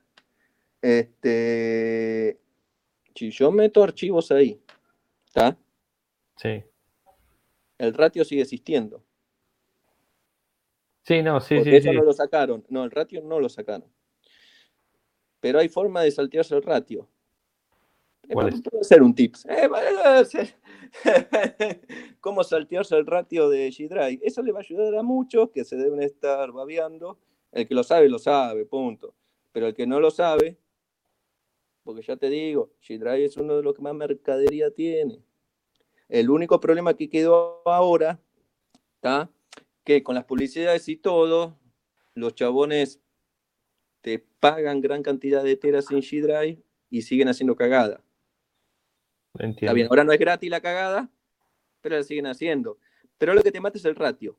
Este, si yo meto archivos ahí, ¿está? Sí. El ratio sigue existiendo. Sí, no, sí, Porque sí. Eso no lo sacaron. No, el ratio no lo sacaron. Pero hay forma de saltearse el ratio. Puede ser un tips. Eh, cómo saltearse el ratio de G-Drive. Eso le va a ayudar a muchos que se deben estar babeando. El que lo sabe, lo sabe, punto. Pero el que no lo sabe, porque ya te digo, G-Drive es uno de los que más mercadería tiene. El único problema que quedó ahora, está que con las publicidades y todo, los chabones te pagan gran cantidad de teras en G-Drive y siguen haciendo cagada. Está bien, ahora no es gratis la cagada, pero la siguen haciendo. Pero lo que te mata es el ratio.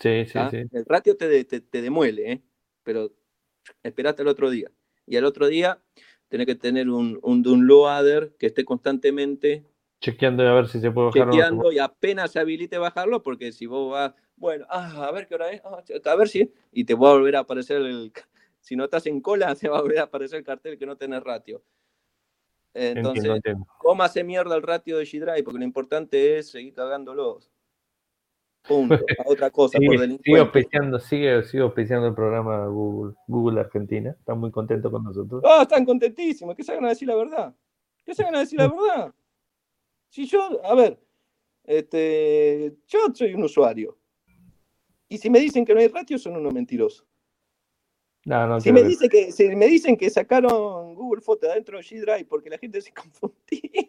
Sí, sí, ¿Ah? sí. El ratio te, te, demuele, ¿eh? pero esperate el otro día. Y al otro día tenés que tener un, un, un loader que esté constantemente chequeando a ver si se puede bajar. Chequeando y apenas se habilite bajarlo, porque si vos vas, bueno, ah, a ver qué hora es, ah, a ver si, y te va a volver a aparecer el, si no estás en cola, te va a volver a aparecer el cartel que no tenés ratio. Entonces, ¿cómo hace mierda el ratio de G-Drive? Porque lo importante es seguir cagándolos. Punto. A otra cosa, Sigue, por sigue, sigue auspiciando el programa Google, Google Argentina. Está muy contento con nosotros. Ah, están contentísimos. Que se hagan a decir la verdad. Que se hagan a decir la verdad. Si yo, a ver, este, yo soy un usuario. Y si me dicen que no hay ratio, son unos mentirosos. No, no, Si me, que- dice que, si me dicen que sacaron Google Fotos dentro de G-Drive porque la gente se confundía,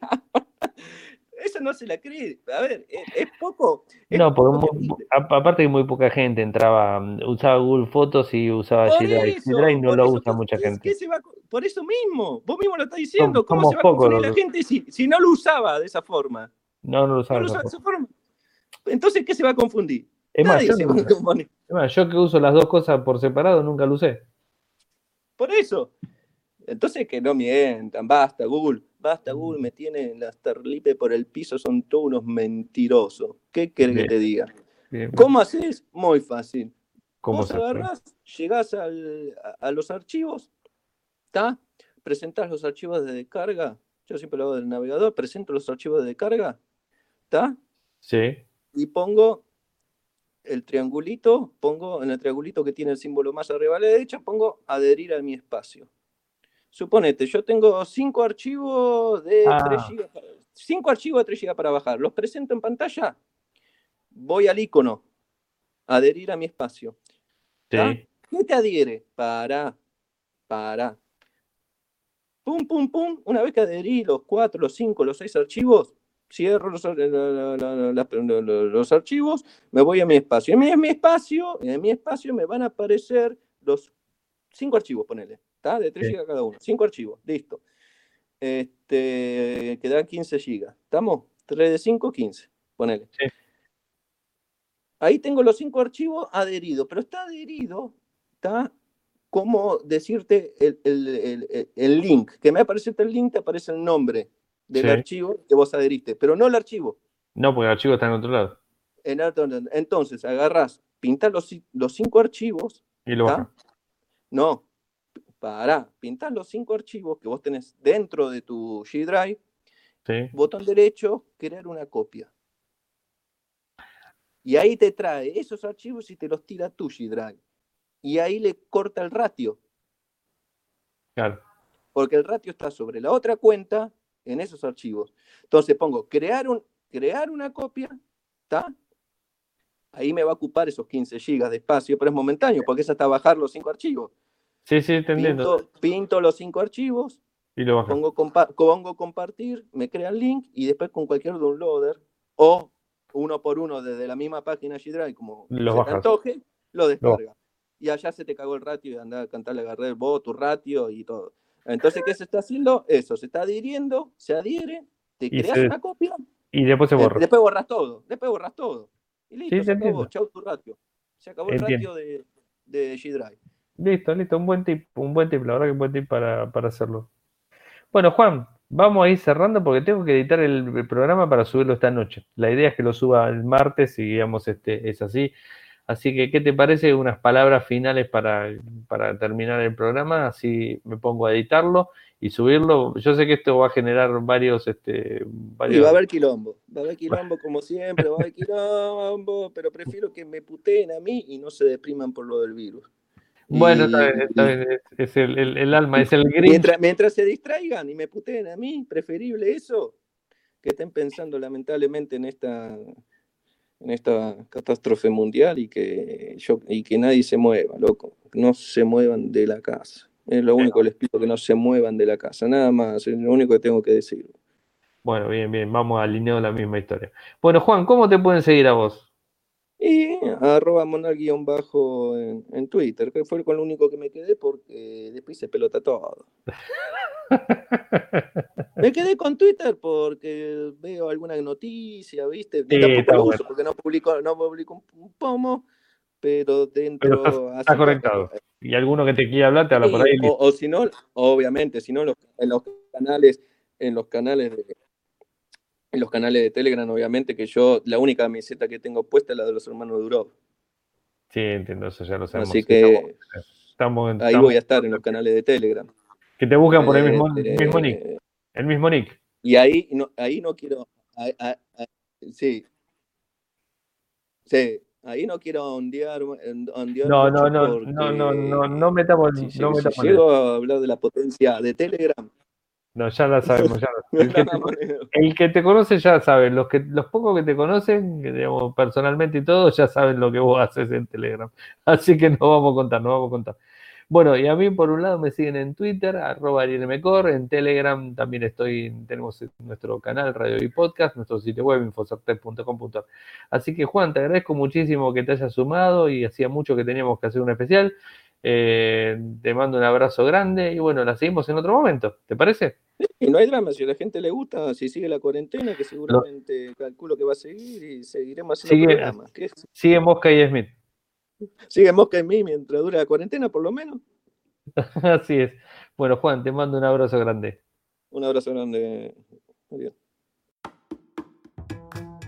eso no se la cree. A ver, es, es poco. es No, porque poco mu- creíble. a- aparte que muy poca gente entraba, mm, usaba Google Fotos y usaba Por G-Drive. eso, G-Drive no lo eso, usa ¿qué- mucha gente. se va a por eso mismo, vos mismo lo estás diciendo. Som- ¿Cómo se va a pocos confundir la gente si, si no lo usaba de esa forma? No, no lo No usaba. lo de esa usaba de esa forma. Entonces, ¿qué se va a confundir? Es más, yo, es más, que uso las dos cosas por separado nunca lo usé. Por eso. Entonces que no mientan, basta Google, basta Google, me tienen las terlipe por el piso, son todos unos mentirosos. ¿Qué querés Bien. que te diga? Bien, ¿Cómo haces? Muy fácil. ¿cómo Vos agarrás, llegás al- a, a los archivos, ¿está? Presentás los archivos de descarga. Yo siempre lo hago del navegador, presento los archivos de descarga, ¿está? Sí, Y pongo el triangulito, pongo en el triangulito que tiene el símbolo más arriba a la derecha, pongo adherir a mi espacio. Suponete, yo tengo cinco archivos de Ah. 3 GB, para- cinco archivos de 3 GB para bajar. Los presento en pantalla, voy al icono, adherir a mi espacio. sí. ¿Qué te adhiere? Para, para. Pum, pum, pum. Una vez que adherí los cuatro, los cinco, los seis archivos, cierro los, la- los archivos, me voy a mi espacio. En mi, en mi espacio, en mi espacio me van a aparecer los cinco archivos, ponele. ¿Está? De 3 Sí. GB cada uno. Cinco archivos, listo. Este, quedan 15 GB. ¿Estamos? 3 de 5, 15. Ponele. Sí. Ahí tengo los cinco archivos adheridos, pero está adherido, está como decirte el, el- el- el- el link. Que me aparece el link, te aparece el nombre del Sí. archivo que vos adheriste, pero no el archivo. No, porque el archivo está en otro lado. En otro- Entonces, agarrás, pintás los, ci- los cinco archivos, Y lo. No, pará, pintás los cinco archivos que vos tenés dentro de tu G Drive, Sí. botón derecho, crear una copia. Y ahí te trae esos archivos y te los tira a tu G Drive. Y ahí le corta el ratio, Claro. porque el ratio está sobre la otra cuenta en esos archivos. Entonces pongo crear, un, crear una copia, ¿está? Ahí me va a ocupar esos 15 gigas de espacio, pero es momentáneo, porque es hasta bajar los cinco archivos. Sí, sí, entendiendo. Pinto, pinto los cinco archivos, Y lo pongo, compa- pongo compartir, me crea el link y después con cualquier downloader o uno por uno desde la misma página G Drive, como Lo se te antoje, lo descarga. Y allá se te cagó el ratio y anda a cantarle agarré vos, tu ratio y todo. Entonces, ¿qué se está haciendo? Eso, se está adhiriendo, se adhiere, te creas se- una copia, Y después se borra. después borras todo, después borras todo. Y listo, Sí, se acabó, chau tu ratio. Se acabó el ratio de, de G Drive. Listo, listo, un buen tip, un buen tip, la verdad que un buen tip para, para hacerlo. Bueno, Juan, vamos a ir cerrando porque tengo que editar el, el programa para subirlo esta noche. La idea es que lo suba el martes y digamos este es así. Así que, ¿qué te parece? Unas palabras finales para, para terminar el programa, así me pongo a editarlo y subirlo. Yo sé que esto va a generar varios, este, Y va a haber quilombo, va a haber quilombo como siempre, va a haber quilombo, pero prefiero que me puteen a mí y no se depriman por lo del virus. Bueno, Y- está bien, está bien, es, el, el- el alma, es el Grinch. Mientras, mientras se distraigan y me puteen a mí, preferible eso, que estén pensando lamentablemente en esta, en esta catástrofe mundial y que, yo, y que nadie se mueva, loco. No se muevan de la casa. Es lo único que les pido, que no se muevan de la casa. Nada más, es lo único que tengo que decir. Bueno, bien, bien, vamos alineados a la misma historia. Bueno, Juan, ¿cómo te pueden seguir a vos? Y arroba monal-bajo en, en Twitter, que fue con lo único que me quedé porque después se pelota todo. Me quedé con Twitter porque veo alguna noticia, ¿viste? Sí, Tampoco lo uso porque no publico, no publico un, pomo, pero dentro... Pero estás- que-. Y alguno que te quiera hablar te habla por ahí. O, o si no, obviamente, si no, en los canales, en los canales de en los canales de Telegram, obviamente, que yo, la única camiseta que tengo puesta es la de los hermanos Durov. Sí, entiendo, eso ya lo sabemos. Así Sí, que estamos- estamos, ahí voy a estar en los canales de Telegram. Que te buscan por el mismo, Eh, el mismo nick. eh, El mismo nick. Y ahí no, ahí no quiero. sí. Sí, ahí no quiero ondear. ondear no, no, no, no, no, no, no metamos. Si, no si metamos llego a hablar de la potencia de Telegram. No, ya la sabemos. Ya la- el, que te, el que te conoce ya sabe. Los, que, los pocos que te conocen, digamos, personalmente y todo, ya saben lo que vos haces en Telegram. Así que no vamos a contar, no vamos a contar. Bueno, y a mí por un lado me siguen en Twitter, arroba arielmecor, en Telegram también estoy, tenemos nuestro canal Radio y Podcast, nuestro sitio web infocertec.com.ar. Así que Juan, te agradezco muchísimo que te hayas sumado y hacía mucho que teníamos que hacer un especial. Eh, te mando un abrazo grande y bueno, la seguimos en otro momento, ¿te parece? Y no hay drama, si a la gente le gusta, si sigue la cuarentena, que seguramente calculo que va a seguir y seguiremos haciendo Sigue- programas. Sigue Mosca y Smith. Sigue Mosca en mí mientras dura la cuarentena, por lo menos. Así es. Bueno, Juan, te mando un abrazo grande. Un abrazo grande. Adiós.